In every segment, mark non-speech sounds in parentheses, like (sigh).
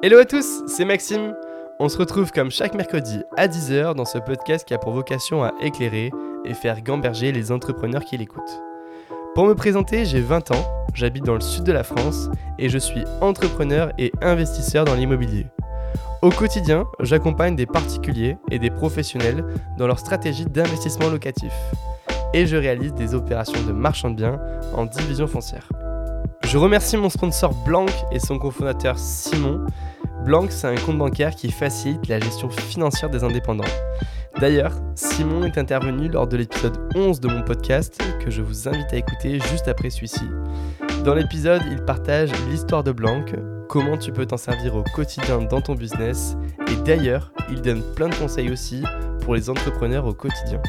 Hello à tous, c'est Maxime. On se retrouve comme chaque mercredi à 10h dans ce podcast qui a pour vocation à éclairer et faire gamberger les entrepreneurs qui l'écoutent. Pour me présenter, j'ai 20 ans, j'habite dans le sud de la France et je suis entrepreneur et investisseur dans l'immobilier. Au quotidien, j'accompagne des particuliers et des professionnels dans leur stratégie d'investissement locatif. Et je réalise des opérations de marchand de biens en division foncière. Je remercie mon sponsor Blanc et son cofondateur Simon. Blanc, c'est un compte bancaire qui facilite la gestion financière des indépendants. D'ailleurs, Simon est intervenu lors de l'épisode 11 de mon podcast que je vous invite à écouter juste après celui-ci. Dans l'épisode, il partage l'histoire de Blanc, comment tu peux t'en servir au quotidien dans ton business et d'ailleurs, il donne plein de conseils aussi pour les entrepreneurs au quotidien.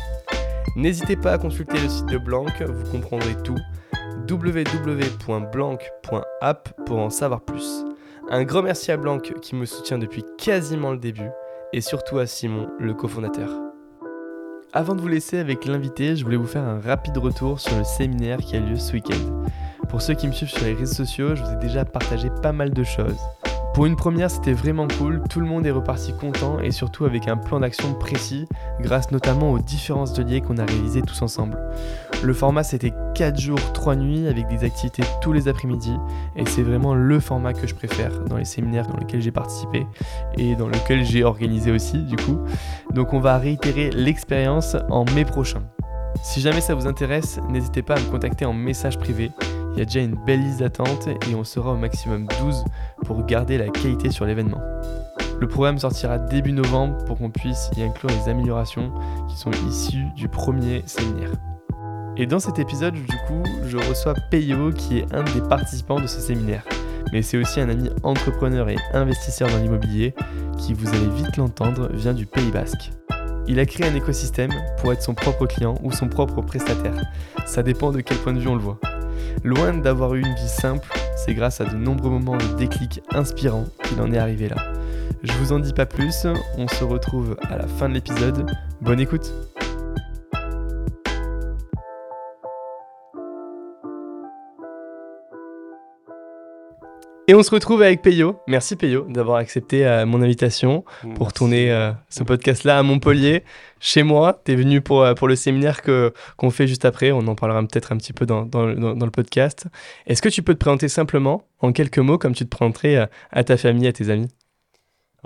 N'hésitez pas à consulter le site de Blanc, vous comprendrez tout www.blanc.app pour en savoir plus. Un grand merci à Blanc qui me soutient depuis quasiment le début et surtout à Simon, le cofondateur. Avant de vous laisser avec l'invité, je voulais vous faire un rapide retour sur le séminaire qui a lieu ce week-end. Pour ceux qui me suivent sur les réseaux sociaux, je vous ai déjà partagé pas mal de choses. Pour une première, c'était vraiment cool, tout le monde est reparti content et surtout avec un plan d'action précis, grâce notamment aux différents ateliers qu'on a réalisés tous ensemble. Le format c'était 4 jours, 3 nuits avec des activités tous les après-midi et c'est vraiment le format que je préfère dans les séminaires dans lesquels j'ai participé et dans lesquels j'ai organisé aussi du coup. Donc on va réitérer l'expérience en mai prochain. Si jamais ça vous intéresse, n'hésitez pas à me contacter en message privé. Il y a déjà une belle liste d'attente et on sera au maximum 12 pour garder la qualité sur l'événement. Le programme sortira début novembre pour qu'on puisse y inclure les améliorations qui sont issues du premier séminaire. Et dans cet épisode, du coup, je reçois Peyo qui est un des participants de ce séminaire. Mais c'est aussi un ami entrepreneur et investisseur dans l'immobilier qui, vous allez vite l'entendre, vient du Pays Basque. Il a créé un écosystème pour être son propre client ou son propre prestataire. Ça dépend de quel point de vue on le voit. Loin d'avoir eu une vie simple, c'est grâce à de nombreux moments de déclic inspirants qu'il en est arrivé là. Je vous en dis pas plus, on se retrouve à la fin de l'épisode. Bonne écoute Et on se retrouve avec Peyo. Merci Peyo d'avoir accepté euh, mon invitation pour tourner euh, ce podcast-là à Montpellier, chez moi. Tu es venu pour, euh, pour le séminaire que, qu'on fait juste après. On en parlera peut-être un petit peu dans, dans, dans, le podcast. Est-ce que tu peux te présenter simplement, en quelques mots, comme tu te présenterais à ta famille, à tes amis?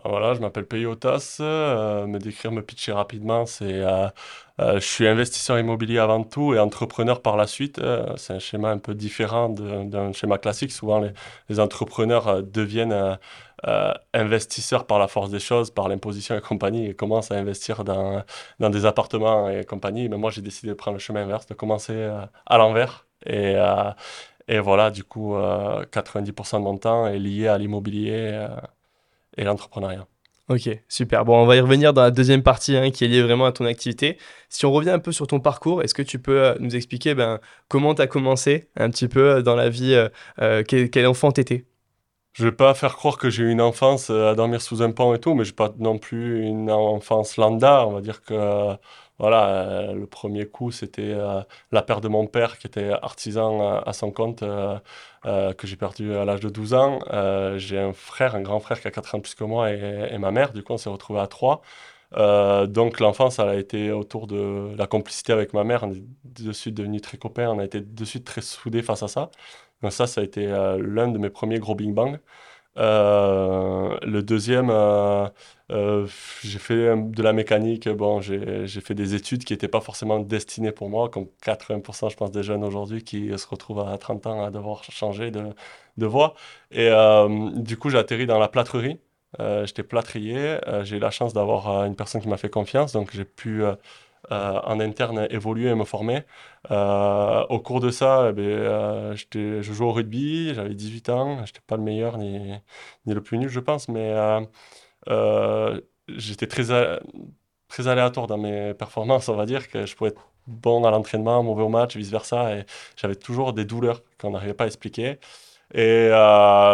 Voilà, je m'appelle Peyotas. me décrire, me pitcher rapidement, c'est euh, je suis investisseur immobilier avant tout et entrepreneur par la suite. Euh, c'est un schéma un peu différent d'un schéma classique. Souvent, les, entrepreneurs euh, deviennent investisseurs par la force des choses, par l'imposition et compagnie, et commencent à investir dans, des appartements et compagnie. Mais moi, j'ai décidé de prendre le chemin inverse, de commencer à l'envers. Et voilà, du coup, 90% de mon temps est lié à l'immobilier et l'entrepreneuriat. Ok, super. Bon, on va y revenir dans la deuxième partie hein, qui est liée vraiment à ton activité. Si on revient un peu sur ton parcours, est-ce que tu peux euh, nous expliquer ben, comment tu as commencé un petit peu euh, dans la vie, euh, quel, enfant t'étais? Je vais pas faire croire que j'ai eu une enfance à dormir sous un pont et tout, mais j'ai pas non plus une enfance lambda. On va dire que voilà, euh, le premier coup, c'était euh, la perte de mon père qui était artisan à, son compte, euh, que j'ai perdu à l'âge de 12 ans. j'ai un frère, un grand frère qui a 4 ans plus que moi et, ma mère. Du coup, on s'est retrouvés à 3. donc l'enfance, elle a été autour de la complicité avec ma mère. On est de suite devenus très copains. On a été de suite très soudés face à ça. Donc ça, ça a été l'un de mes premiers gros bing bang. Le deuxième, euh, euh, j'ai fait de la mécanique. Bon, j'ai fait des études qui n'étaient pas forcément destinées pour moi, comme 80% je pense des jeunes aujourd'hui qui se retrouvent à 30 ans à devoir changer de, de voie. Et du coup, j'ai atterri dans la plâtrerie. J'étais plâtrier. j'ai eu la chance d'avoir une personne qui m'a fait confiance, donc j'ai pu euh, en interne évoluer et me former. Euh, au cours de ça, eh ben, euh, je jouais au rugby, j'avais 18 ans, je n'étais pas le meilleur ni, ni, le plus nul, je pense, mais j'étais très, très aléatoire dans mes performances, on va dire, que je pouvais être bon à l'entraînement, mauvais au match, vice-versa, et j'avais toujours des douleurs qu'on n'arrivait pas à expliquer. Et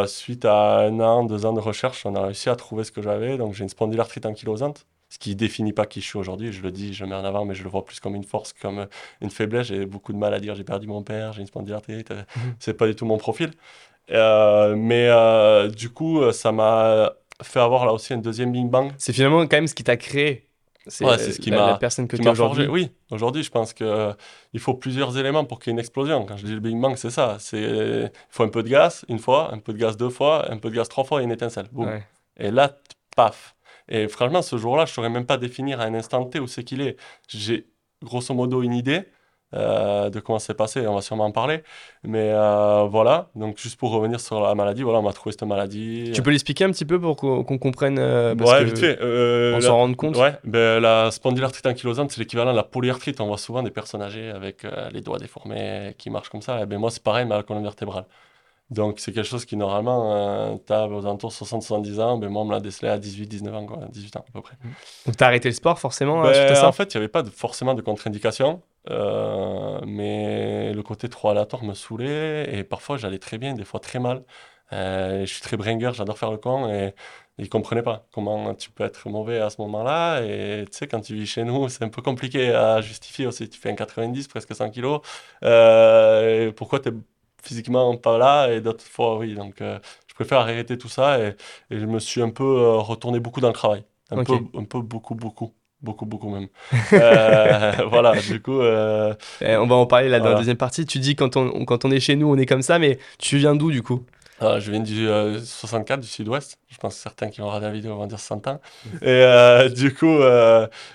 suite à un an, deux ans de recherche, on a réussi à trouver ce que j'avais. Donc j'ai une spondylarthrite ankylosante, ce qui définit pas qui je suis aujourd'hui. Je le dis, je le mets en avant, mais je le vois plus comme une force, comme une faiblesse. J'ai beaucoup de mal à dire j'ai perdu mon père, j'ai une spondylarthrite. Ce euh, mhm. C'est pas du tout mon profil. Euh, mais euh, du coup, ça m'a fait avoir là aussi un deuxième Big Bang. C'est finalement quand même ce qui t'a créé. C'est ouais, ce qui m'a la personne que tu es aujourd'hui. Oui, aujourd'hui, je pense que il faut plusieurs éléments pour qu'il y ait une explosion. Quand je dis le Big Bang, c'est ça. C'est il faut un peu de gaz une fois, un peu de gaz deux fois, un peu de gaz trois fois et une étincelle. Et là, paf. Et franchement, ce jour-là, je ne saurais même pas définir à un instant T où c'est qu'il est. J'ai grosso modo une idée. Euh, de comment c'est passé, on va sûrement en parler. Mais euh, voilà, donc juste pour revenir sur la maladie, voilà, on m'a trouvé cette maladie. Tu peux l'expliquer un petit peu pour qu'on comprenne euh, Ouais, vite fait. on s'en rende compte Ouais, ben, la spondylarthrite ankylosante, c'est l'équivalent de la polyarthrite. On voit souvent des personnes âgées avec les doigts déformés qui marchent comme ça. Et ben, moi, c'est pareil, mais à la colonne vertébrale. Donc, c'est quelque chose qui, normalement, euh, tu as aux alentours de 60-70 ans. Ben, moi, on me l'a décelé à 18-19 ans, quoi, 18 ans à peu près. Donc, tu as arrêté le sport, forcément ben, ça? En fait, il n'y avait pas forcément de contre-indication. Euh, mais le côté trop aléatoire me saoulait. Et parfois, j'allais très bien, des fois très mal. Euh, je suis très bringer, j'adore faire le con. Et ils ne comprenaient pas comment tu peux être mauvais à ce moment-là. Et tu sais, quand tu vis chez nous, (laughs) c'est un peu compliqué à justifier aussi. Tu fais un 90, presque 100 kilos. pourquoi tu es physiquement pas là et d'autres fois oui. Donc euh, je préfère arrêter tout ça et, et, je me suis un peu euh, retourné beaucoup dans le travail. Un, peu, un peu beaucoup, beaucoup. Beaucoup, beaucoup même. Euh, (laughs) voilà, du coup. Eh, on va en parler là dans la deuxième partie. Tu dis quand on, quand on est chez nous, on est comme ça, mais tu viens d'où du coup? Ah, je viens du 64, du sud-ouest. Je pense que certains qui vont regarder la vidéo vont dire 100 ans. Et du coup,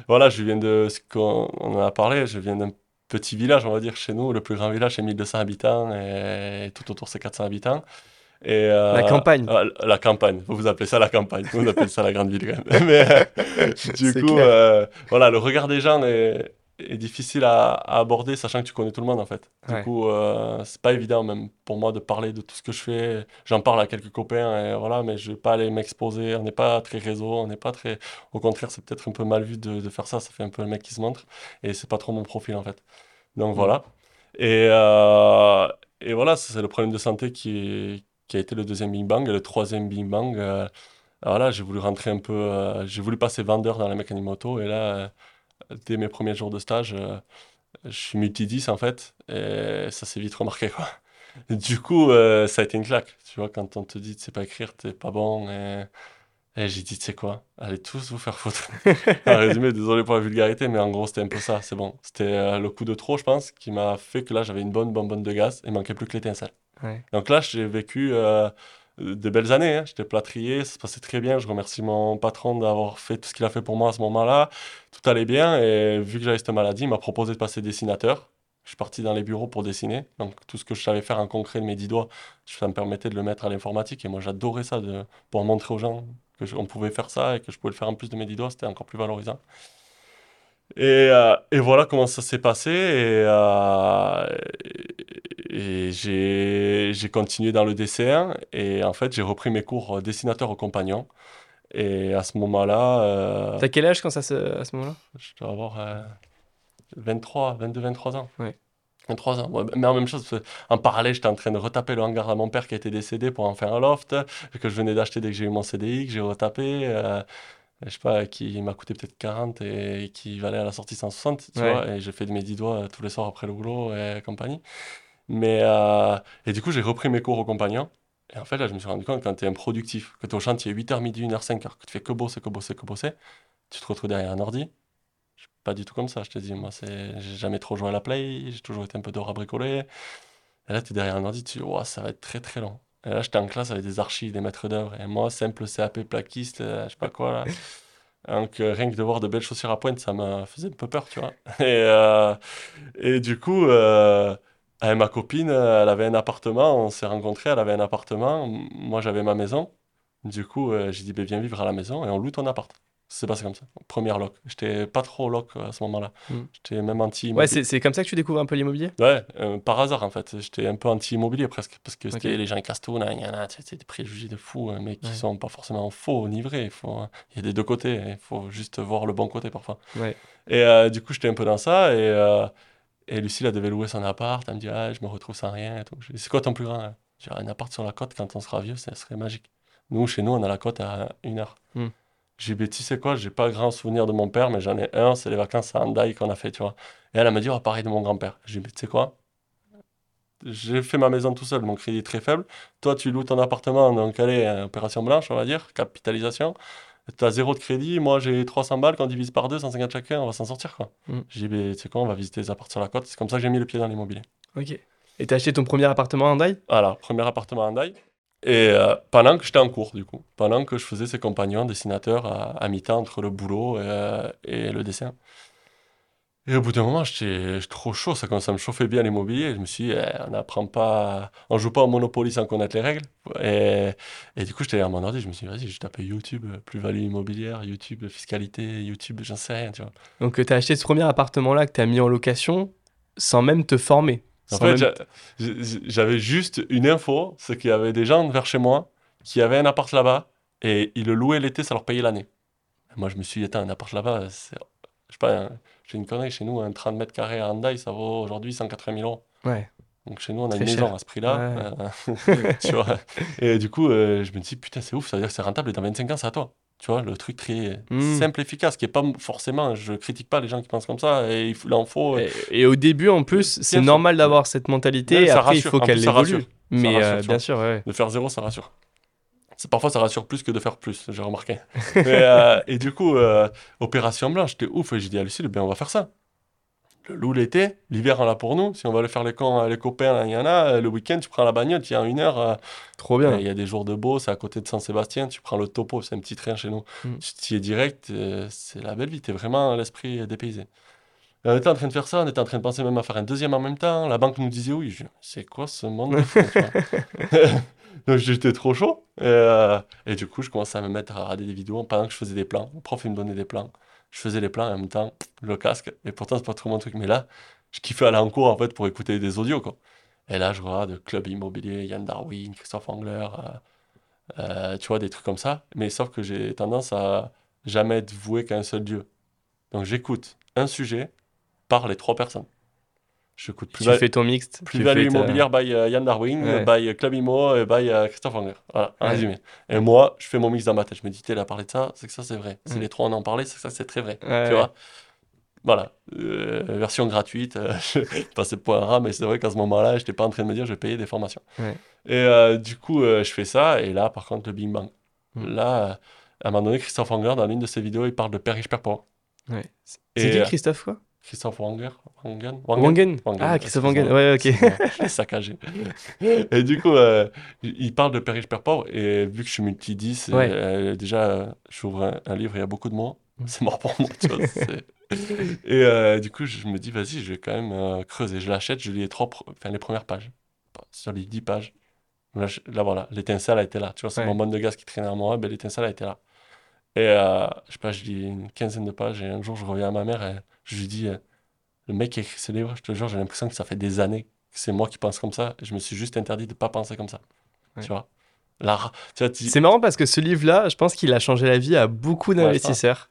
voilà, je viens de ce qu'on en a parlé. Je viens d'un petit village, on va dire, chez nous. Le plus grand village, c'est 1200 habitants et tout autour, c'est 400 habitants. Et, euh, la campagne. Euh, la campagne. Vous, vous appelez ça la campagne. Vous appelez ça la grande ville quand même. (laughs) Mais euh, du coup, voilà, le regard des gens est, est difficile à, aborder, sachant que tu connais tout le monde en fait. Du coup, euh, c'est pas évident même pour moi de parler de tout ce que je fais. J'en parle à quelques copains, et voilà, mais je vais pas aller m'exposer. On n'est pas très réseau, on n'est pas très. Au contraire, c'est peut-être un peu mal vu de, de, faire ça. Ça fait un peu le mec qui se montre, et c'est pas trop mon profil en fait. Donc mm. voilà. Et, euh, et voilà, c'est le problème de santé qui, qui a été le deuxième Big Bang. Et le troisième Big Bang, euh, alors là, j'ai voulu rentrer un peu. Euh, j'ai voulu passer vendeur dans la mécanique moto, et là dès mes premiers jours de stage, euh, je suis multi-10 en fait, et ça s'est vite remarqué quoi. Du coup, euh, ça a été une claque. Tu vois, quand on te dit tu sais pas écrire, t'es pas bon. Et, j'ai dit, tu sais quoi, allez tous vous faire foutre. (laughs) en résumé, désolé pour la vulgarité, mais en gros, c'était un peu ça. C'est bon. C'était euh, le coup de trop, je pense, qui m'a fait que là, j'avais une bonne bonbonne de gaz et manquait plus que l'étincelle. Donc là, j'ai vécu de belles années. Hein. J'étais plâtrier, ça se passait très bien. Je remercie mon patron d'avoir fait tout ce qu'il a fait pour moi à ce moment-là. Tout allait bien et vu que j'avais cette maladie, il m'a proposé de passer dessinateur. Je suis parti dans les bureaux pour dessiner. Donc tout ce que je savais faire en concret de mes dix doigts, ça me permettait de le mettre à l'informatique. Et moi j'adorais ça, pouvoir montrer aux gens qu'on pouvait faire ça et que je pouvais le faire en plus de mes dix doigts. C'était encore plus valorisant. Et, euh, voilà comment ça s'est passé. Et, euh, et j'ai continué dans le dessin. Et en fait, j'ai repris mes cours dessinateur au compagnon. Et à ce moment-là. Euh, T'as quel âge quand ça se, à ce moment-là? Je dois avoir 23, 22, 23 ans. Oui. 23 ans. mais en même chose, en parallèle, j'étais en train de retaper le hangar à mon père qui a été décédé pour en faire un loft, que je venais d'acheter dès que j'ai eu mon CDI, que j'ai retapé je sais pas, qui m'a coûté peut-être 40 et qui valait à la sortie 160, tu vois, et j'ai fait de mes 10 doigts tous les soirs après le boulot et compagnie. Mais, euh, et du coup, j'ai repris mes cours au compagnon. Et en fait, là, je me suis rendu compte que quand tu es improductif, que tu es au chantier 8h, midi, 1h, 5h, que tu fais que bosser, que bosser, que bosser, tu te retrouves derrière un ordi. Je suis pas du tout comme ça, je te dis. Moi, c'est, j'ai jamais trop joué à la play, j'ai toujours été un peu dehors à bricoler. Et là, tu es derrière un ordi, tu dis, oh, ça va être très très long. Et là, j'étais en classe avec des archives, des maîtres d'œuvre. Et moi, simple CAP plaquiste, euh, je sais pas quoi là. (laughs) Donc, euh, rien que de voir de belles chaussures à pointe, ça me faisait un peu peur, tu vois. (laughs) Et, euh, et du coup, euh, ma copine, elle avait un appartement, on s'est rencontrés, elle avait un appartement, moi j'avais ma maison. Du coup, j'ai dit, ben, viens vivre à la maison et on loue ton appart. C'est passé comme ça. Première loc. J'étais pas trop loc à ce moment-là. Hmm. J'étais même anti-immobilier. Ouais, c'est comme ça que tu découvres un peu l'immobilier? Ouais, euh, par hasard en fait. J'étais un peu anti-immobilier presque. Parce que les gens ils cassent tout, c'est des préjugés de fous, hein, mais qui sont pas forcément faux ni vrais. Il, faut, il y a des deux côtés. Il faut juste voir le bon côté parfois. Ouais. Et euh, du coup, j'étais un peu dans ça. Et, euh, et Lucie, elle devait louer son appart. Elle me dit, ah, je me retrouve sans rien. Et tout. C'est quoi ton plus grand J'ai un appart sur la côte quand on sera vieux, ça serait magique. Nous, chez nous, on a la côte à une heure. Hmm. J'ai dit, tu sais quoi, j'ai pas grand souvenir de mon père, mais j'en ai un, c'est les vacances à Andai qu'on a fait, tu vois. Et elle, elle m'a dit, oh, pareil de mon grand-père. J'ai dit, tu sais quoi, j'ai fait ma maison tout seul, mon crédit est très faible. Toi, tu loues ton appartement, donc allez, opération blanche, on va dire, capitalisation. Tu as zéro de crédit, moi j'ai 300 balles, quand on divise par deux, 150 chacun, on va s'en sortir quoi. Mm. J'ai dit, tu sais quoi, on va visiter les appartements sur la côte. C'est comme ça que j'ai mis le pied dans l'immobilier. Ok. Et t'as acheté ton premier appartement en Daï Voilà, premier appartement en Daï. Et euh, pendant que j'étais en cours, du coup, pendant que je faisais ces compagnons dessinateurs à, mi-temps entre le boulot et, euh, et le dessin. Et au bout d'un moment, j'étais trop chaud, ça commençait à me chauffer bien l'immobilier. Je me suis dit, eh, on n'apprend pas, on joue pas au Monopoly sans connaître les règles. Et, et du coup, j'étais à mon ordi, je me suis dit, vas-y, je tape YouTube, plus-value immobilière, YouTube, fiscalité, YouTube, j'en sais rien, tu vois. Donc, tu as acheté ce premier appartement-là que tu as mis en location sans même te former. En fait, j'avais juste une info, c'est qu'il y avait des gens vers chez moi qui avaient un appart là-bas et ils le louaient l'été, ça leur payait l'année. Moi, je me suis dit, attends, un appart là-bas, c'est je sais pas, j'ai une connerie, chez nous, un 30 mètres carrés à Handaï, ça vaut aujourd'hui 180 000 euros. Ouais. Donc chez nous, on a une maison à ce prix-là. Euh, (laughs) tu vois. Et du coup, euh, je me dis, putain, c'est ouf, ça veut dire que c'est rentable et dans 25 ans, c'est à toi. Tu vois, le truc très hmm. simple, efficace, qui est pas forcément, je critique pas les gens qui pensent comme ça, et il, en faut. Euh, et, au début, en plus, c'est normal d'avoir cette mentalité, et après, il faut qu'elle évolue. Mais bien sûr, ouais. De faire zéro, ça rassure parfois ça rassure plus que de faire plus, j'ai remarqué. (laughs) Euh, et du coup, euh, opération blanche, j'étais ouf. Et j'ai dit à Lucille, ben, on va faire ça. Le loup l'été, l'hiver on l'a pour nous. Si on va aller faire les, camps, les copains, il y en a. Le week-end, tu prends la bagnole, tu y as une heure. Euh, Trop bien. Il y a des jours de beau, c'est à côté de Saint-Sébastien. Tu prends le topo, c'est un petit train chez nous. Mm. Tu y es direct, c'est la belle vie. Tu es vraiment l'esprit dépaysé. on était en train de faire ça, on était en train de penser même à faire un deuxième en même temps. La banque nous disait oui. C'est quoi ce monde (laughs) (laughs) Donc j'étais trop chaud. Et, euh, et, du coup, je commençais à me mettre à regarder des vidéos pendant que je faisais des plans. Le prof, il me donnait des plans. Je faisais les plans en même temps, le casque. Et pourtant, c'est pas trop mon truc. Mais là, je kiffais aller en cours pour écouter des audios. Quoi. Et là, je regarde Club Immobilier, Yann Darwin, Christophe Angler, euh, euh, tu vois, des trucs comme ça. Mais sauf que j'ai tendance à jamais être voué qu'à un seul dieu. Donc j'écoute un sujet par les trois personnes. Je coûte plus. Tu fais ton mixte. Plus-value immobilière by euh, Yann Darwin, by Club Imo et by euh, Christophe Anger. Voilà, en résumé. Et moi, je fais mon mix dans ma tête. Je me dis, il a parlé de ça, c'est que ça, c'est vrai. Si les trois en ont parlé, c'est que ça, c'est très vrai. Tu vois Voilà. Euh, version gratuite. (laughs) je passais pour un rat, mais c'est vrai qu'à ce moment-là, je n'étais pas en train de me dire, je vais payer des formations. Et du coup, je fais ça. Et là, par contre, le Bing Bang. Mm. Là, à un moment donné, Christophe Anger, dans l'une de ses vidéos, il parle de père riche, père pauvre. C'est qui Christophe quoi? Christophe Wanger Wangen? Wangen, Ah, Christophe Wangen, ouais, ok. je l'ai saccagé. et du coup, euh, il parle de Père riche, Père pauvre, et vu que je suis multi-10, euh, déjà, j'ouvre un, livre, il y a beaucoup de mots, mm. c'est mort pour moi, tu vois. (laughs) et euh, du coup, je me dis, vas-y, je vais quand même creuser. Je l'achète, je lis les, trois, enfin, les premières pages, sur les 10 pages. Là, voilà, l'étincelle a été là. Tu vois, c'est mon bonne de gaz qui traînait à moi, ben, l'étincelle a été là. Et je sais pas, je lis une quinzaine de pages, et un jour, je reviens à ma mère, et je lui dis, euh, le mec qui écrit ce livre, je te jure, j'ai l'impression que ça fait des années que c'est moi qui pense comme ça. Je me suis juste interdit de ne pas penser comme ça. Tu vois? C'est marrant parce que ce livre-là, je pense qu'il a changé la vie à beaucoup d'investisseurs.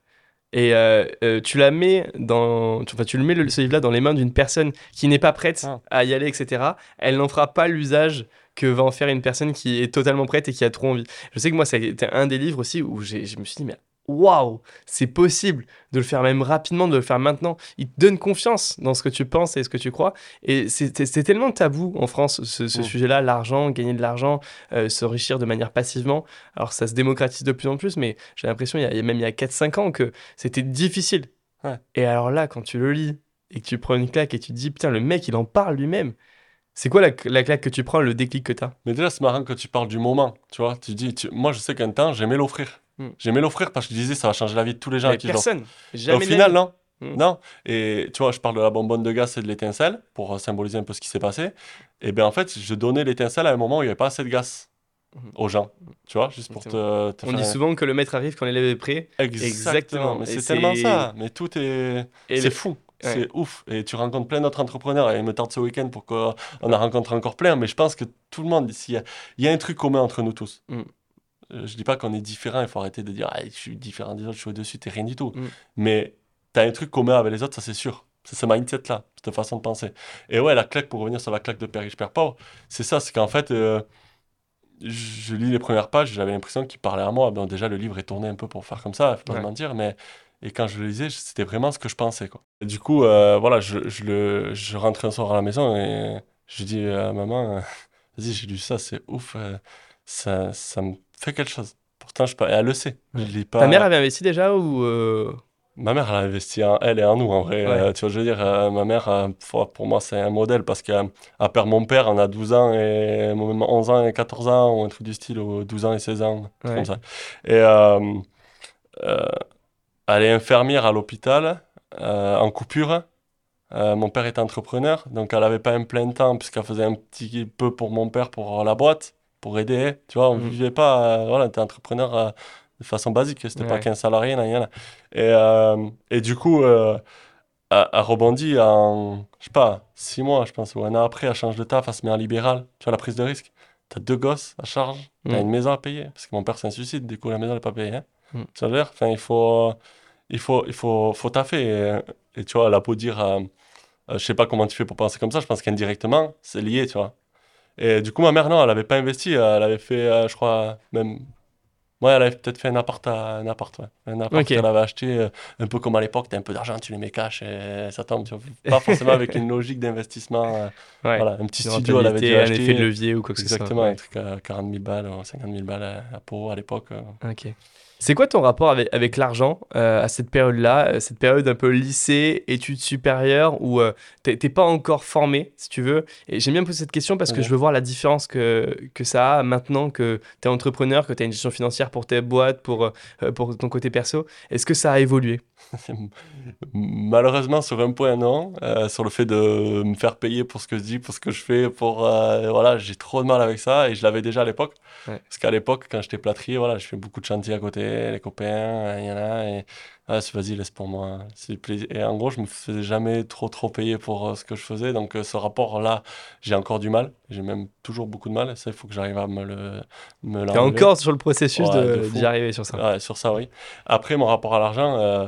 et euh, euh, tu la mets dans, enfin, tu le mets ce livre-là dans les mains d'une personne qui n'est pas prête ah. à y aller, etc. Elle n'en fera pas l'usage que va en faire une personne qui est totalement prête et qui a trop envie. Je sais que moi, c'était un des livres aussi où je me suis dit, mais waouh, c'est possible de le faire même rapidement, de le faire maintenant. Il te donne confiance dans ce que tu penses et ce que tu crois. Et c'est tellement tabou en France, ce, mm. sujet-là, l'argent, gagner de l'argent, euh, s'enrichir de manière passivement. Alors ça se démocratise de plus en plus, mais j'ai l'impression, il, y a même il y a 4-5 ans, que c'était difficile. Et alors là, quand tu le lis et que tu prends une claque et tu te dis, putain, le mec, il en parle lui-même. C'est quoi la, claque que tu prends, le déclic que tu as Mais déjà, c'est marrant que tu parles du moment. Tu vois, tu dis, moi, je sais qu'un temps, j'aimais l'offrir. Hmm. J'aimais l'offrir parce que je disais ça va changer la vie de tous les gens avec qui personne. Jamais au final, non. Hmm. Non. Et tu vois, je parle de la bonbonne de gaz et de l'étincelle pour symboliser un peu ce qui s'est passé. Et bien en fait, je donnais l'étincelle à un moment où il n'y avait pas assez de gaz hmm. aux gens. Tu vois, juste pour te, te, On dit souvent que le maître arrive quand l'élève est prêt. Exactement. Mais c'est tellement ça. Mais tout est. C'est fou. C'est ouf. Et tu rencontres plein d'autres entrepreneurs. Et il me tente ce week-end pour qu'on en rencontre encore plein. Mais je pense que tout le monde, il y, a, il y a un truc commun entre nous tous. Je dis pas qu'on est différent, il faut arrêter de dire ah, je suis différent des autres, je suis au-dessus, t'es rien du tout. Mm. Mais tu as un truc commun avec les autres, ça c'est sûr. C'est ce mindset-là, cette façon de penser. Et ouais, la claque, pour revenir sur la claque de Père riche, Père pauvre, c'est ça, c'est qu'en fait, euh, je lis les premières pages, j'avais l'impression qu'il parlait à moi. Bon, déjà, le livre est tourné un peu pour faire comme ça, faut pas mentir, mais. Et quand je le lisais, c'était vraiment ce que je pensais. Quoi. du coup, euh, voilà, je, je, le, je rentrais un soir à la maison et Je dis à maman, euh, (laughs) vas-y, j'ai lu ça, c'est ouf, euh, ça, ça me fait quelque chose. Pourtant, je pas, elle le sait. Je lis pas. Ta mère avait investi déjà ou euh, Ma mère, elle a investi en elle et en nous, en vrai. Ouais. Euh, tu vois, je veux dire, euh, ma mère, pour moi, c'est un modèle parce qu'à part mon père, on a 12 ans et même 11 ans et 14 ans, ou un truc du style, ou 12 ans et 16 ans, un truc Ouais. comme ça. Et elle est infirmière à l'hôpital, en coupure. Euh, mon père était entrepreneur, donc elle n'avait pas un plein temps, puisqu'elle faisait un petit peu pour mon père, pour la boîte, pour aider. Tu vois, on ne Mm. vivait pas, euh, voilà, on était entrepreneur euh, de façon basique, c'était pas Ouais. qu'un salarié, nan, nan, nan. Et, euh, et du coup, elle, elle rebondit en, je sais pas, six mois, je pense, ou un an après, elle change de taf, elle se met en libéral. Tu vois, la prise de risque. T'as deux gosses à charge, t'as Mm. une maison à payer, parce que mon père c'est un suicide, du coup la maison n'est pas payée. Hein. Mm. Veut dire, enfin, il faut, il faut, il faut, faut taffer. Et, et tu vois, elle a beau dire, euh, euh, je sais pas comment tu fais pour penser comme ça, je pense qu'indirectement, c'est lié, tu vois. Et du coup, ma mère, non, elle avait pas investi, elle avait fait, euh, je crois, même. Ouais, elle avait peut-être fait un appart, à, un appart, ouais. Un appart qu'elle avait acheté, euh, un peu comme à l'époque, t'as un peu d'argent, tu les mets cash et ça tombe, tu vois. Pas forcément avec une logique d'investissement. euh, ouais, voilà, un petit studio, elle avait dû rentabilité, un acheter. effet de levier ou quoi que ce soit. Exactement, un truc à 40 000 balles, ou 50 000 balles à, Pau à l'époque. Ok. C'est quoi ton rapport avec, avec l'argent euh, à cette période-là, euh, cette période un peu lycée, études supérieures, où euh, t'es pas encore formé, si tu veux? Et j'aime bien poser cette question parce que Ouais. je veux voir la différence que, que ça a maintenant que tu es entrepreneur, que tu as une gestion financière pour tes boîtes, pour, euh, pour ton côté perso. Est-ce que ça a évolué? (laughs) Malheureusement, sur un point, non. Sur le fait de me faire payer pour ce que je dis, pour ce que je fais, pour... voilà, j'ai trop de mal avec ça, et je l'avais déjà à l'époque. Ouais. Parce qu'à l'époque, quand j'étais plâtrier, voilà, je fais beaucoup de chantiers à côté, les copains, euh, il y en a, et... Ah, c'est- vas-y, laisse pour moi. Et en gros, je me faisais jamais trop, trop payer pour euh, ce que je faisais, donc euh, ce rapport-là, j'ai encore du mal. J'ai même toujours beaucoup de mal, ça, il faut que j'arrive à me le... Me T'es encore sur le processus Ouais, de d'y arriver sur ça. Ouais, sur ça, oui. Après, mon rapport à l'argent, euh,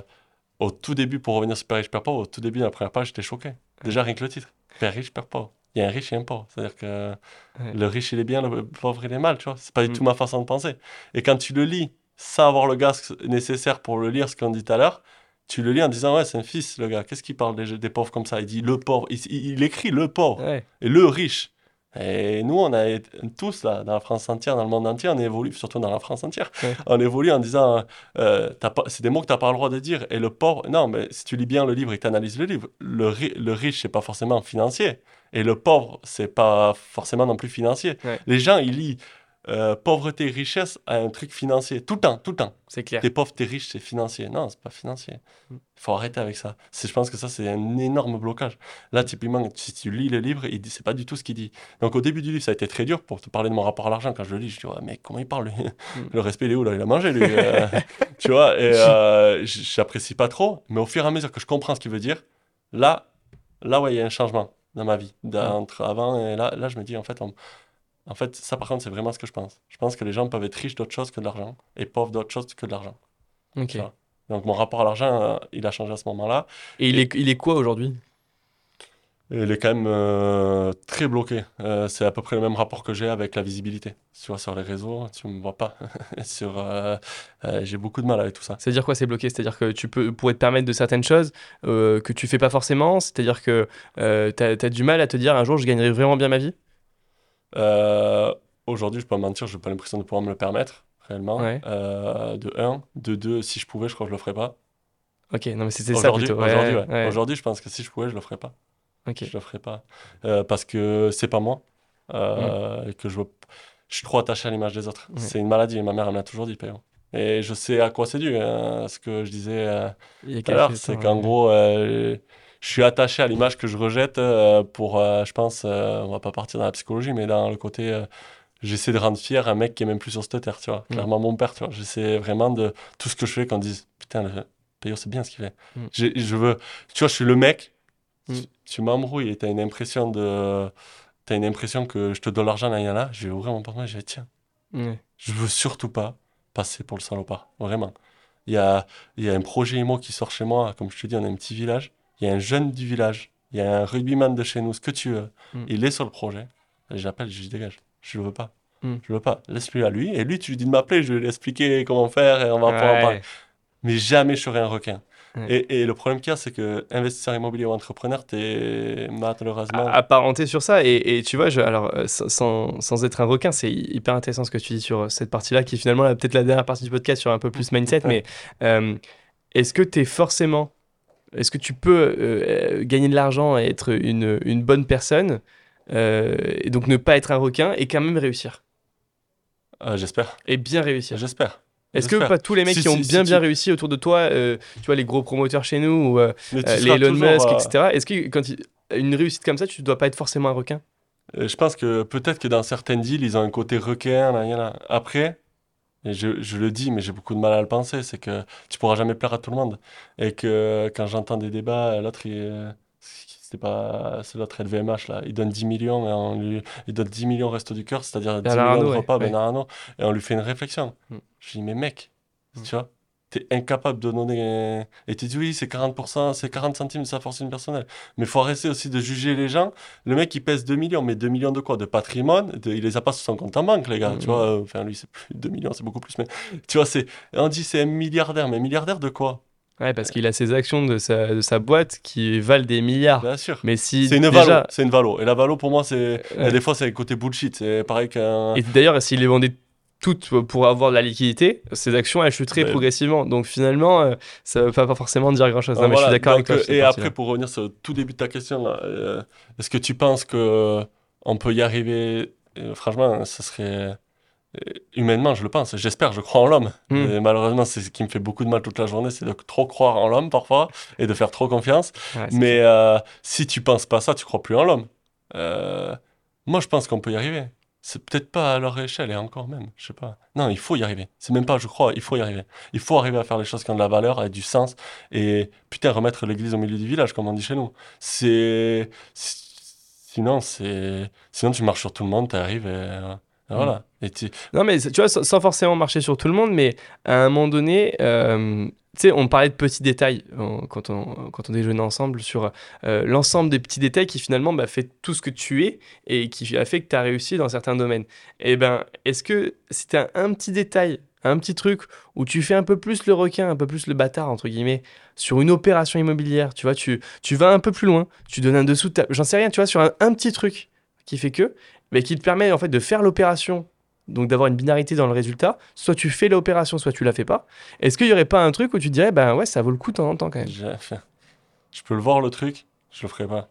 au tout début, pour revenir sur Père riche, Père pauvre, au tout début de la première page, j'étais choqué. Déjà, rien que le titre. Père riche, Père pauvre. Il y a un riche et un pauvre. C'est-à-dire que Ouais. le riche, il est bien, le pauvre, il est mal, tu vois. C'est pas du Mm. tout ma façon de penser. Et quand tu le lis, sans avoir le gaz nécessaire pour le lire, ce qu'on dit tout à l'heure, tu le lis en disant, ouais, c'est un fils, le gars. Qu'est-ce qu'il parle des, des pauvres comme ça? Il dit le pauvre. Il, il- écrit le pauvre Ouais. et le riche. Et nous, on a tous, là, dans la France entière, dans le monde entier, on évolue, surtout dans la France entière, Ouais. on évolue en disant, euh, t'as c'est des mots que tu n'as pas le droit de dire. Et le pauvre, non, mais si tu lis bien le livre et que tu analyses le livre, le, ri- le riche, c'est pas forcément financier. Et le pauvre, c'est pas forcément non plus financier. Ouais. Les gens, ils lisent euh, pauvreté, richesse à un truc financier. Tout le temps, tout le temps. C'est clair. T'es pauvre, t'es riche, c'est financier. Non, c'est pas financier. Mm. Il faut arrêter avec ça. Je pense que ça, c'est un énorme blocage. Là, typiquement, si tu lis le livre, il dit, c'est pas du tout ce qu'il dit. Donc, au début du livre, ça a été très dur pour te parler de mon rapport à l'argent. Quand je le lis, je dis, ouais, mais comment il parle, lui? Le respect, il est où, là? Il a mangé, lui. Euh, (laughs) tu vois, et euh, j'apprécie pas trop. Mais au fur et à mesure que je comprends ce qu'il veut dire, là, là, ouais, il y a un changement dans ma vie. Entre avant et là, là, je me dis, en fait, on- en fait, ça, par contre, c'est vraiment ce que je pense. Je pense que les gens peuvent être riches d'autre chose que de l'argent et pauvres d'autre chose que de l'argent. Ok. Donc, mon rapport à l'argent, euh, il a changé à ce moment-là. Et il est, il est quoi aujourd'hui? Il est quand même euh, très bloqué. Euh, c'est à peu près le même rapport que j'ai avec la visibilité. Tu vois, sur les réseaux, tu me vois pas. (laughs) sur, j'ai beaucoup de mal avec tout ça. C'est-à-dire quoi c'est bloqué? C'est-à-dire que tu peux pourrais te permettre de certaines choses que tu fais pas forcément C'est-à-dire que tu as, du mal à te dire un jour je gagnerai vraiment bien ma vie? Aujourd'hui, je peux pas mentir, je n'ai pas l'impression de pouvoir me le permettre, réellement. Ouais. Euh, de un. De deux, si je pouvais, je crois que je le ferais pas. Ok, non mais c'était ça Aujourd'hui, plutôt. Ouais, aujourd'hui, ouais. je pense que si je pouvais, je le ferais pas. Ok. Je le ferais pas. Euh, parce que c'est pas moi. Euh, et que je, veux- je suis trop attaché à l'image des autres. C'est une maladie, ma mère elle me l'a toujours dit, Péo. Et je sais à quoi c'est dû. hein, ce que je disais euh, Il y a tout à l'heure, c'est qu'en gros, euh, je suis attaché à l'image que je rejette euh, pour, euh, je pense, euh, on va pas partir dans la psychologie, mais dans le côté, j'essaie de rendre fier un mec qui est même plus sur cette terre, tu vois. Mm. Clairement, mon père, tu vois. J'essaie vraiment de tout ce que je fais qu'on dise, putain, le Péo, c'est bien ce qu'il fait. Mm. Je veux, tu vois, je suis le mec, Mm. tu, tu m'embrouilles et t'as une impression de, t'as une impression que je te donne l'argent là, il y en a, je vais ouvrir mon porte-monnaie, je vais tiens. Je veux surtout pas passer pour le salopard, vraiment. Il y a, y a un projet IMO qui sort chez moi, comme je te dis, on a un petit village. Il y a un jeune du village, il y a un rugbyman de chez nous, ce que tu veux. Mm. Il est sur le projet. Et J'appelle, je lui dis dégage, je le veux pas. Mm. Je le veux pas. Laisse-lui à lui. Et lui, tu lui dis de m'appeler, je vais lui expliquer comment faire et on va pouvoir Ouais. parler. Mais jamais je serai un requin. Et, et, le problème qu'il y a, c'est que investisseur immobilier ou entrepreneur, tu es malheureusement. Apparenté sur ça. Et, et tu vois, je, alors, euh, sans, sans, être un requin, c'est hyper intéressant ce que tu dis sur cette partie-là, qui est finalement peut-être la dernière partie du podcast sur un peu plus (laughs) mindset. mais euh, est-ce que tu es forcément. Est-ce que tu peux euh, gagner de l'argent et être une, une bonne personne, et donc ne pas être un requin, et quand même réussir? J'espère. Et bien réussir. J'espère. Est-ce que pas tous les mecs qui ont bien bien réussi autour de toi, euh, tu vois les gros promoteurs chez nous ou euh, euh, les Elon Musk, etc. Est-ce que quand une réussite comme ça, tu dois pas être forcément un requin? Je pense que peut-être que dans certaines deals, ils ont un côté requin. Là, Après, et je, je, le dis, mais j'ai beaucoup de mal à le penser, c'est que tu pourras jamais plaire à tout le monde. Et que quand j'entends des débats, l'autre, il c'est pas c'est l'autre LVMH là il donne 10 millions et on lui il donne 10 millions resto du cœur c'est-à-dire 10 millions de repas ouais. et on lui fait une réflexion mm. je dis mais mec mm. tu vois t'es incapable de donner et tu dis oui c'est 40% c'est 40 centimes de sa fortune personnelle mais faut arrêter aussi de juger les gens le mec il pèse 2 millions mais 2 millions de quoi? De patrimoine? Il les a pas sur son compte en banque les gars tu vois enfin lui c'est plus 2 millions c'est beaucoup plus mais tu vois c'est on dit c'est un milliardaire mais milliardaire de quoi? Ouais, parce qu'il a ses actions de sa, de sa, boîte qui valent des milliards. Bien sûr. Mais si c'est une déjà... valo, c'est une valo. Et la valo pour moi c'est des fois c'est le côté bullshit. C'est pareil qu'un. Et d'ailleurs s'il les vendait toutes pour avoir de la liquidité, ces actions elles chuteraient très progressivement. Donc finalement euh, ça veut pas forcément dire grand chose. Non, mais je suis d'accord avec toi. Et après pour revenir sur le tout début de ta question là, euh, est-ce que tu penses que on peut y arriver Franchement, ça serait euh, humainement, je le pense, j'espère, je crois en l'homme. Hmm. Malheureusement, c'est ce qui me fait beaucoup de mal toute la journée, c'est de trop croire en l'homme parfois et de faire trop confiance. Mais euh, si tu penses pas ça, tu crois plus en l'homme. Euh, moi, je pense qu'on peut y arriver. C'est peut-être pas à leur échelle et encore même, je sais pas. Non, il faut y arriver. C'est même pas je crois, il faut y arriver. Il faut arriver à faire les choses qui ont de la valeur et du sens et putain remettre l'église au milieu du village comme on dit chez nous. C'est sinon c'est sinon tu marches sur tout le monde, tu arrives et voilà. Mm. Non, mais tu vois, sans forcément marcher sur tout le monde, mais à un moment donné, euh, tu sais, on parlait de petits détails quand, on, quand on déjeunait ensemble sur euh, l'ensemble des petits détails qui finalement bah, fait tout ce que tu es et qui a fait que tu as réussi dans certains domaines. Et eh ben, est-ce que tu as un petit détail, un petit truc où tu fais un peu plus le requin, un peu plus le bâtard, entre guillemets, sur une opération immobilière, tu vois, tu, tu vas un peu plus loin, tu donnes un dessous, j'en sais rien, tu vois, sur un, un petit truc qui fait que, mais qui te permet en fait de faire l'opération, donc d'avoir une binarité dans le résultat. Soit tu fais l'opération, soit tu la fais pas. Est-ce qu'il y aurait pas un truc où tu dirais, ben ouais, ça vaut le coup de temps en temps quand même? Je peux le voir le truc, je le ferai pas.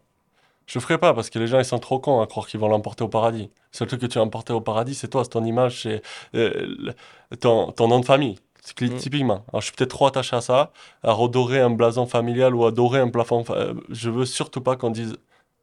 Je le ferai pas parce que les gens ils sont trop cons à croire qu'ils vont l'emporter au paradis. Le seul truc que tu vas emporter au paradis, c'est toi, c'est ton image, c'est euh, ton, ton, nom de famille. Mm. Typiquement. Alors, je suis peut-être trop attaché à ça, à redorer un blason familial ou à dorer un plafond. Je veux surtout pas qu'on dise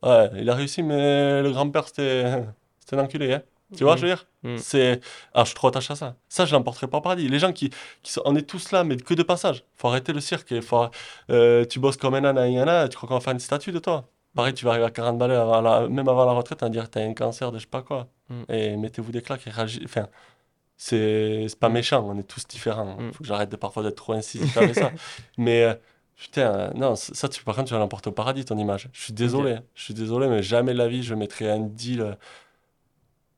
Ouais, il a réussi, mais le grand-père, c'était (laughs) un enculé, hein. Tu vois, je veux dire? Mm. C'est. Ah, je suis trop attaché à ça. Ça, je l'emporterai pas au paradis. Les gens qui, qui sont... On est tous là, mais que de passage. faut arrêter le cirque. Faut... Euh, tu bosses comme un anaïana, tu crois qu'on va faire une statue de toi? Pareil, tu vas arriver à 40 balais, avant même avant la retraite, à dire t'as un cancer de je sais pas quoi. Mm. Et mettez-vous des claques et réagissez. Enfin, c'est pas mm. méchant, on est tous différents. Il faut que j'arrête de, parfois d'être trop incisif avec ça. (laughs) Mais. Euh, putain, non, ça, tu, par contre, tu vas l'emporter au paradis, ton image. Je suis désolé, je suis désolé, mais jamais de la vie, je mettrai un deal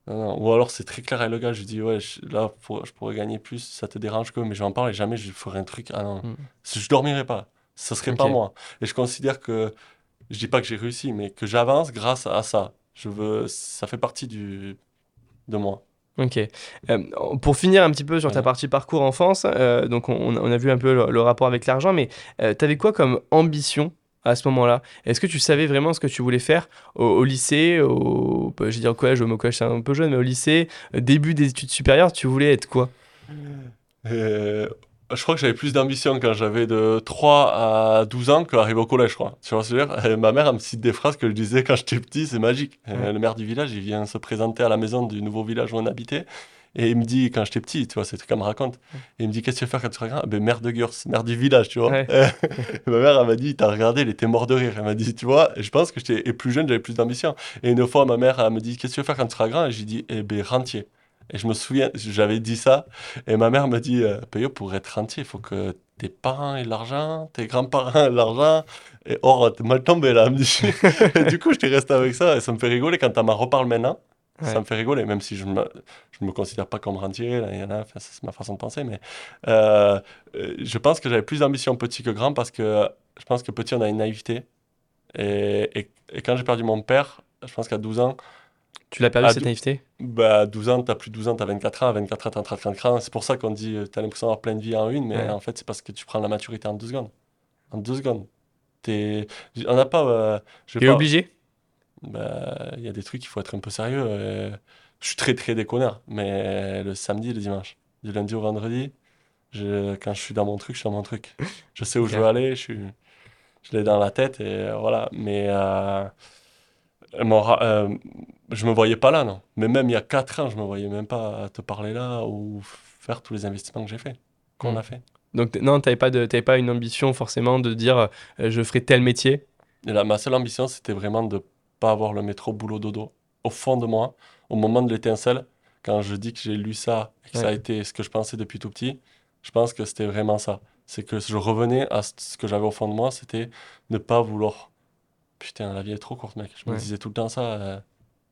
ou alors c'est très clair le gars, je lui dis ouais, là je pourrais gagner plus, ça te dérange que, mais j'en parle et jamais je ferai un truc. Ah non, mm. je dormirai pas, ça serait pas moi. Et je considère que, je dis pas que j'ai réussi, mais que j'avance grâce à ça. Je veux, ça fait partie du, de moi. Ok. Euh, pour finir un petit peu sur ta partie parcours enfance, euh, donc on, on, a vu un peu le, rapport avec l'argent, mais euh, tu avais quoi comme ambition à ce moment-là Est-ce que tu savais vraiment ce que tu voulais faire au, lycée, au, bah, je veux dire au collège, au collège c'est un peu jeune, mais au lycée, euh, début des études supérieures, tu voulais être quoi? Euh, Je crois que j'avais plus d'ambition quand j'avais de 3 à 12 ans qu'arriver au collège, je crois. Tu vois ce que je veux dire? Ma mère, elle me cite des phrases que je disais quand j'étais petit, c'est magique. Euh, le maire du village, il vient se présenter à la maison du nouveau village où on habitait. Et il me dit, quand j'étais petit, tu vois, c'est comme me raconte, il me dit, qu'est-ce que tu vas faire quand tu seras grand? Ben, mère de Gurs, mère du village, tu vois. (laughs) ma mère, elle m'a dit, t'as regardé, elle était morte de rire. Elle m'a dit, tu vois, et je pense que j'étais plus jeune, j'avais plus d'ambition. Et une fois, ma mère, elle me dit, qu'est-ce que tu vas faire quand tu seras grand? Et j'ai dit, eh ben, rentier. Et je me souviens, j'avais dit ça, et ma mère me dit, euh, pour être rentier, il faut que tes parents aient l'argent, tes grands-parents aient l'argent. Et oh, t'es mal tombé là, elle me dit. (laughs) et du coup, je t'ai resté avec ça, et ça me fait rigoler quand elle m'en reparle maintenant. Ça me fait rigoler, même si je ne me, je me considère pas comme rentier, là, il y en a, c'est ma façon de penser, mais euh, euh, je pense que j'avais plus d'ambition petit que grand parce que je pense que petit, on a une naïveté. Et, et, quand j'ai perdu mon père, je pense qu'à 12 ans. Tu l'as perdu cette naïveté? bah, À 12 ans, tu as plus de 12 ans, tu as 24 ans. À 24 ans, tu as 34 ans. C'est pour ça qu'on dit tu as l'impression d'avoir plein de vie en une, mais en fait, c'est parce que tu prends la maturité en deux secondes. En deux secondes. Es... On n'a pas. Euh, tu es obligé? Bah, il y a des trucs, il faut être un peu sérieux. je suis très, très déconneur, mais le samedi et le dimanche, du lundi au vendredi, je, quand je suis dans mon truc, je suis dans mon truc. Je sais où je veux aller, je, suis, je l'ai dans la tête, et voilà. Mais euh, euh, je me voyais pas là, non. Mais même il y a 4 ans, je me voyais même pas te parler là ou faire tous les investissements que j'ai fait, qu'on hmm. a fait. Donc non, tu n'avais pas, de, pas une ambition forcément de dire euh, je ferai tel métier? Là, Ma seule ambition, c'était vraiment de pas avoir le métro boulot dodo. Au fond de moi, au moment de l'étincelle, quand je dis que j'ai lu ça et que ça a été ce que je pensais depuis tout petit, je pense que c'était vraiment ça. C'est que je revenais à ce que j'avais au fond de moi, c'était ne pas vouloir. Putain, la vie est trop courte, mec. Je me disais tout le temps ça. Euh,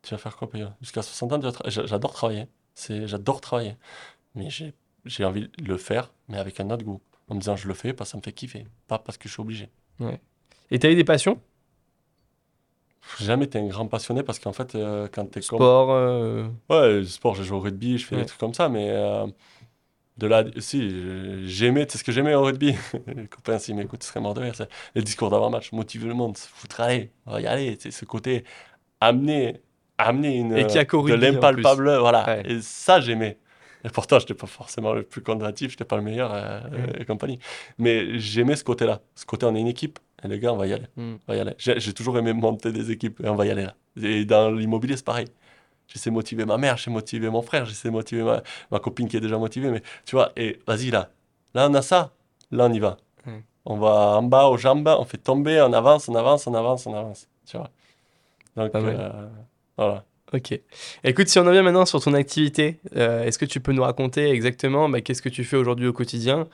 tu vas faire quoi, Jusqu'à 60 ans, j'adore travailler. J'adore travailler. Mais j'ai envie de le faire, mais avec un autre goût. En me disant, je le fais parce que ça me fait kiffer, pas parce que je suis obligé. Ouais. Et tu as eu des passions? Jamais été un grand passionné parce qu'en fait, euh, quand tu es sport, euh... Ouais, sport, je joue au rugby, je fais des trucs comme ça, mais euh, de là, si, j'aimais, tu sais ce que j'aimais au rugby? (laughs) Les copains, s'ils m'écoutent, ils seraient morts de rire. Les discours d'avant-match, motiver le monde, foutre, allez, on va y aller, c'est ce côté, amener, amener une, Et qui a de l'impalpable, voilà. Et ça, j'aimais. Et pourtant, je n'étais pas forcément le plus combatif, je n'étais pas le meilleur euh, et compagnie. Mais j'aimais ce côté-là. Ce côté, on est une équipe. Et les gars, on va y aller. Hmm. On va y aller. J'ai toujours aimé monter des équipes et on va y aller là. Et dans l'immobilier, c'est pareil. J'essaie de motiver ma mère, j'essaie de motiver mon frère, j'essaie de motiver ma, ma, copine qui est déjà motivée. Mais tu vois, et vas-y là. Là, on a ça. Là, on y va. On va en bas, aux jambes, on fait tomber, on avance, on avance, on avance, on avance. Tu vois. Donc, euh, voilà. Ok. Écoute, si on revient maintenant sur ton activité, euh, est-ce que tu peux nous raconter exactement bah, qu'est-ce que tu fais aujourd'hui au quotidien?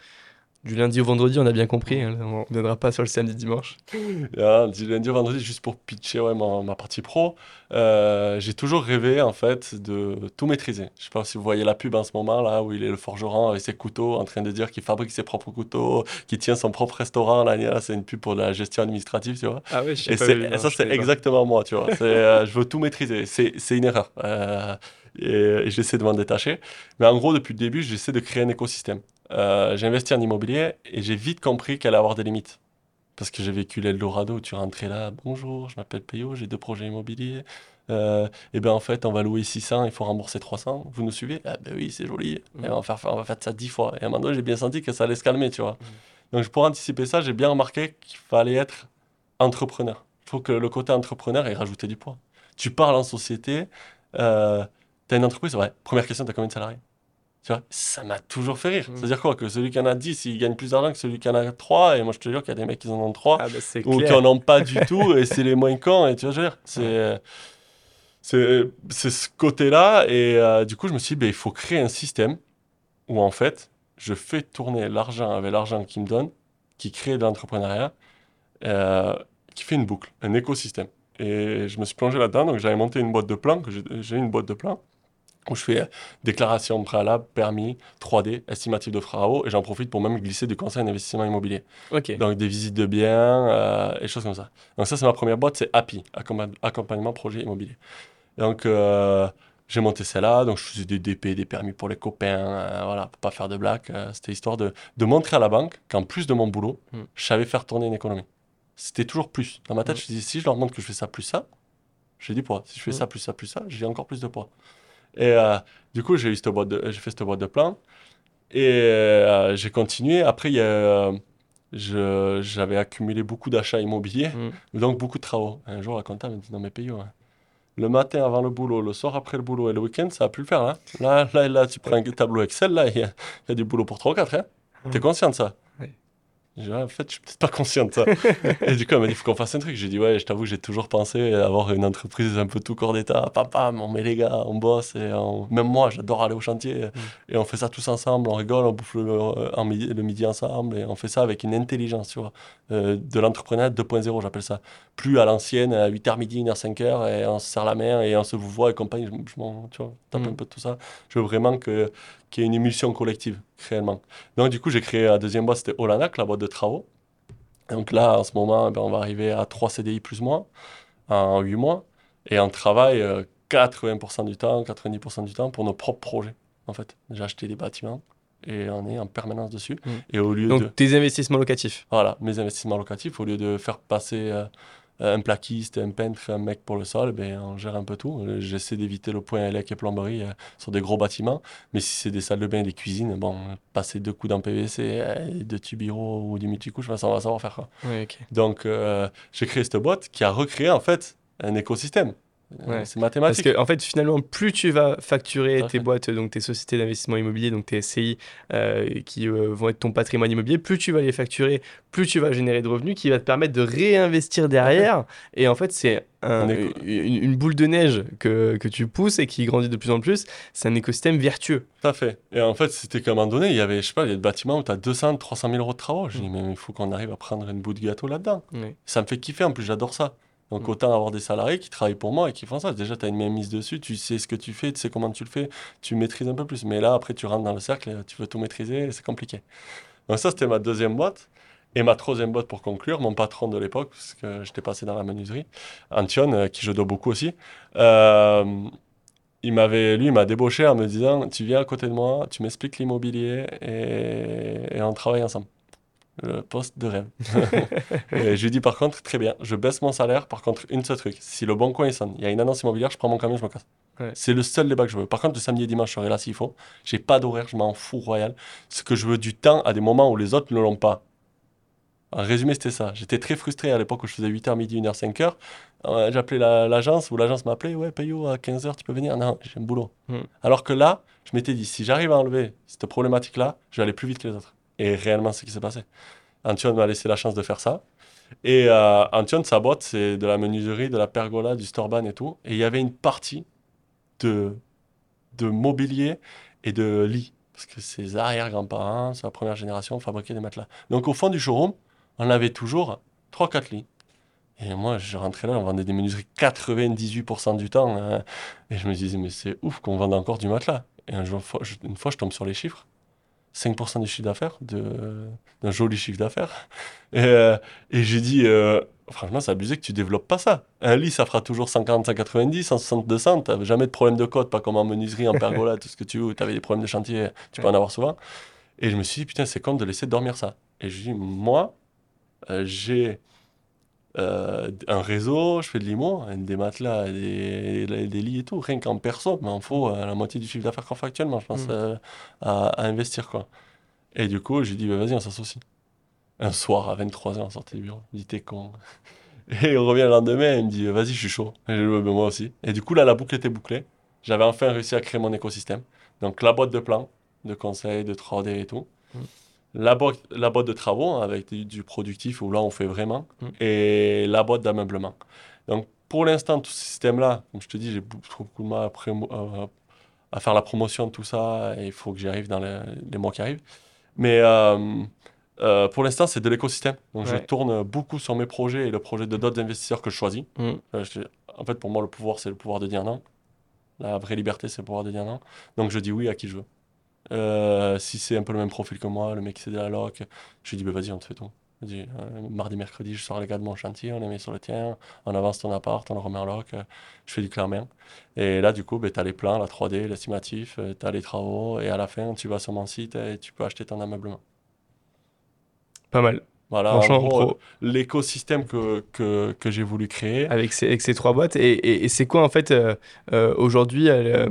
Du lundi au vendredi, on a bien compris. Hein, on ne viendra pas sur le samedi dimanche. (laughs) Ah, du lundi au vendredi, juste pour pitcher ouais, ma, partie pro. Euh, j'ai toujours rêvé en fait de tout maîtriser. Je sais pas si vous voyez la pub en ce moment là où il est le forgeron avec ses couteaux en train de dire qu'il fabrique ses propres couteaux, qu'il tient son propre restaurant. Là, c'est une pub pour la gestion administrative, tu vois. Ah oui, je sais et, ça, c'est exactement moi, tu vois. Euh, je veux tout maîtriser. C'est une erreur. Euh, et j'essaie de m'en détacher. Mais en gros, depuis le début, j'essaie de créer un écosystème. Euh, j'ai investi en immobilier et j'ai vite compris qu'elle allait avoir des limites. Parce que j'ai vécu l'Eldorado où tu rentrais là, bonjour, je m'appelle Payot, j'ai deux projets immobiliers. Euh, et bien en fait, on va louer 600, il faut rembourser 300. Vous nous suivez? Ah ben oui, c'est joli. Mmh. Et on, va faire, on va faire ça 10 fois. Et à un moment donné, j'ai bien senti que ça allait se calmer, tu vois. Mmh. Donc pour anticiper ça, j'ai bien remarqué qu'il fallait être entrepreneur. Il faut que le côté entrepreneur ait rajouté du poids. Tu parles en société, euh, tu as une entreprise, ouais. Première question, tu as combien de salariés? Tu vois, ça m'a toujours fait rire. Mm. C'est-à-dire quoi Que celui qui en a 10, il gagne plus d'argent que celui qui en a 3. Et moi, je te jure qu'il y a des mecs qui en ont 3 ah, bah, ou qui en ont pas du (laughs) tout. Et c'est les moins cons. Et tu vois, je veux dire, c'est. C'est ce côté-là. Et euh, du coup, je me suis dit, ben, il faut créer un système où, en fait, je fais tourner l'argent avec l'argent qui me donne, qui crée de l'entrepreneuriat, euh, qui fait une boucle, un écosystème. Et je me suis plongé là-dedans. Donc, j'avais monté une boîte de plans. J'ai une boîte de plans où je fais euh, déclaration préalable, permis, 3D, estimatif de travaux, et j'en profite pour même glisser du conseil d'investissement immobilier. Donc des visites de biens euh, et choses comme ça. Donc ça, c'est ma première boîte, c'est API, accompagnement projet immobilier. Donc euh, j'ai monté celle-là, donc je faisais des DP, des permis pour les copains, voilà, pour pas faire de blagues. C'était histoire de, de, montrer à la banque qu'en plus de mon boulot, hmm. je savais faire tourner une économie. C'était toujours plus. Dans ma tête, hmm. je me disais, si je leur montre que je fais ça plus ça, j'ai du poids. Si je fais hmm. ça plus ça plus ça, j'ai encore plus de poids. Et euh, du coup, j'ai fait cette boîte de plan. Et euh, j'ai continué. Après, j'avais accumulé beaucoup d'achats immobiliers, mm. donc beaucoup de travaux. Un jour, la comptable me dit Non, mais payons. Hein. Le matin avant le boulot, le soir après le boulot et le week-end, ça va plus le faire. Hein. Là, là, là, tu prends un tableau Excel, là, il y, a du boulot pour 3 ou 4. Hein. Mm. Tu es conscient de ça? Dit, ouais, en fait, je suis peut-être pas conscient de ça. et du coup, elle m'a dit, il faut qu'on fasse un truc. J'ai dit, ouais, je t'avoue, j'ai toujours pensé avoir une entreprise un peu tout corps d'état. Papa, on met les gars, on bosse. Et Même moi, j'adore aller au chantier. Mm. Et on fait ça tous ensemble, on rigole, on bouffe le, midi, le midi ensemble. Et on fait ça avec une intelligence, tu vois, euh, de l'entrepreneuriat 2.0, j'appelle ça. Plus à l'ancienne, à 8h midi, 1h, 5h, et on se serre la main et on se vous voit et compagnie. Je, m'en, tu vois, tape mm. un peu de tout ça. Je veux vraiment que, qu'il y ait une émulsion collective, réellement. Donc, du coup, j'ai créé la deuxième boîte, c'était Olanac, la boîte de travaux. Donc là, en ce moment, ben, on va arriver à 3 CDI plus moins en 8 mois. Et on travaille 80% euh, du temps, 90% du temps pour nos propres projets, en fait. J'ai acheté des bâtiments et on est en permanence dessus. Mmh. Et au lieu Donc, tes investissements locatifs Voilà, mes investissements locatifs, au lieu de faire passer euh, un plaquiste, un peintre, un mec pour le sol, ben, on gère un peu tout. J'essaie d'éviter le point élec et plomberie euh, sur des gros bâtiments. Mais si c'est des salles de bain et des cuisines, bon, passer deux coups dans PVC, euh, deux tubiro ou du multicouche, ça, on va savoir faire. Quoi. Donc, euh, j'ai créé cette boîte qui a recréé en fait un écosystème. Euh, c'est mathématique. Parce que, en fait, finalement, plus tu vas facturer tes boîtes, donc tes sociétés d'investissement immobilier, donc tes SCI, euh, qui euh, vont être ton patrimoine immobilier, plus tu vas les facturer, plus tu vas générer de revenus qui va te permettre de réinvestir derrière. Et en fait, c'est une, boule de neige que, que, tu pousses et qui grandit de plus en plus. C'est un écosystème vertueux. Tout à fait. Et en fait, c'était qu'à un moment donné, il y avait, je sais pas, il y a des bâtiments où tu as 200, 300 000 euros de travaux. Je dis, mm. mais il faut qu'on arrive à prendre une bout de gâteau là-dedans. Ça me fait kiffer, en plus, j'adore ça. Donc mm. autant avoir des salariés qui travaillent pour moi et qui font ça. Déjà, tu as une même mise dessus, tu sais ce que tu fais, tu sais comment tu le fais, tu maîtrises un peu plus. Mais là, après, tu rentres dans le cercle, tu veux tout maîtriser, c'est compliqué. Donc ça, c'était ma deuxième boîte. Et ma troisième boîte pour conclure, mon patron de l'époque, parce que j'étais passé dans la menuiserie, Antion, euh, qui je dois beaucoup aussi, euh, il m'avait, lui, il m'a débauché en me disant, tu viens à côté de moi, tu m'expliques l'immobilier et on travaille ensemble le poste de rêve. (laughs) et je lui dis par contre, très bien, je baisse mon salaire. Par contre, une seule truc, si le bon coin il sonne, il y a une annonce immobilière, je prends mon camion, je me casse. C'est le seul débat que je veux. Par contre, le samedi et dimanche, je serai là s'il faut. J'ai pas d'horaire, je m'en fous royal. Ce que je veux du temps à des moments où les autres ne l'ont pas. En résumé, c'était ça. J'étais très frustré à l'époque où je faisais 8h midi, 1h, 5h. Euh, j'appelais l'agence ou l'agence m'appelait Ouais, Payot, à 15h, tu peux venir Non, j'ai un boulot. Hmm. Alors que là, je m'étais dit Si j'arrive à enlever cette problématique-là, je vais aller plus vite que les autres. Et réellement, ce qui s'est passé. Antion m'a laissé la chance de faire ça. Et euh, Antion, sa boîte, c'est de la menuiserie, de la pergola, du storban et tout. Et il y avait une partie de, de mobilier et de lits. Parce que ses arrière-grands-parents, sa première génération, fabriquaient des matelas. Donc au fond du showroom, on avait toujours 3-4 lits. Et moi, je rentrais là, on vendait des menuiseries 98% du temps. Hein. et je me disais, mais c'est ouf qu'on vende encore du matelas. Et un jour, une fois, je tombe sur les chiffres. 5% du chiffre d'affaires, d'un joli chiffre d'affaires. Et, euh, et j'ai dit, euh, franchement, c'est abusé que tu développes pas ça. Un lit, ça fera toujours 140, 190, 160, 200. Tu jamais de problème de code, pas comme en menuiserie, en pergola, (laughs) tout ce que tu veux. Tu avais des problèmes de chantier, tu peux en avoir souvent. Et je me suis dit, putain, c'est con de laisser dormir ça. Et je dis, moi, euh, j'ai euh, un réseau, je fais de l'IMO, des matelas, des, des, lits et tout, rien qu'en perso, mais il faut euh, la moitié du chiffre d'affaires qu'on fait actuellement, je pense, mm. euh, à, investir. quoi. Et du coup, j'ai dit, bah, vas-y, on s'associe. Un soir, à 23h, on sortait du bureau. Il dit, t'es con. (laughs) Et il revient le lendemain, il me dit, vas-y, je suis chaud. Et je dis, bah, moi aussi. Et du coup, là, la boucle était bouclée. J'avais enfin réussi à créer mon écosystème. Donc, la boîte de plans, de conseils, de 3D et tout. Mm la boîte, la boîte de travaux hein, avec du, productif où là on fait vraiment mm. et la boîte d'ameublement. Donc pour l'instant, tout ce système-là, comme je te dis, j'ai beaucoup de mal après, euh, à faire la promotion de tout ça et il faut que j'y arrive dans les, mois qui arrivent. Mais euh, euh, pour l'instant, c'est de l'écosystème. Donc je tourne beaucoup sur mes projets et le projet de d'autres investisseurs que je choisis. Mm. en fait, pour moi, le pouvoir, c'est le pouvoir de dire non. La vraie liberté, c'est le pouvoir de dire non. Donc je dis oui à qui je veux. Euh, si c'est un peu le même profil que moi, le mec c'est de la loc, je lui dis bah, vas-y, on te fait tout. Euh, mardi, mercredi, je sors les gars de mon chantier, on les met sur le tien, on avance ton appart, on le remet en loc, euh, je fais du clair-main. Et là, du coup, bah, tu as les plans, la 3D, l'estimatif, tu as les travaux, et à la fin, tu vas sur mon site et tu peux acheter ton ameublement. Pas mal. Voilà, en l'écosystème que, que, que j'ai voulu créer. Avec ces, avec ces trois boîtes. Et, et, c'est quoi, en fait, euh, euh, aujourd'hui, euh,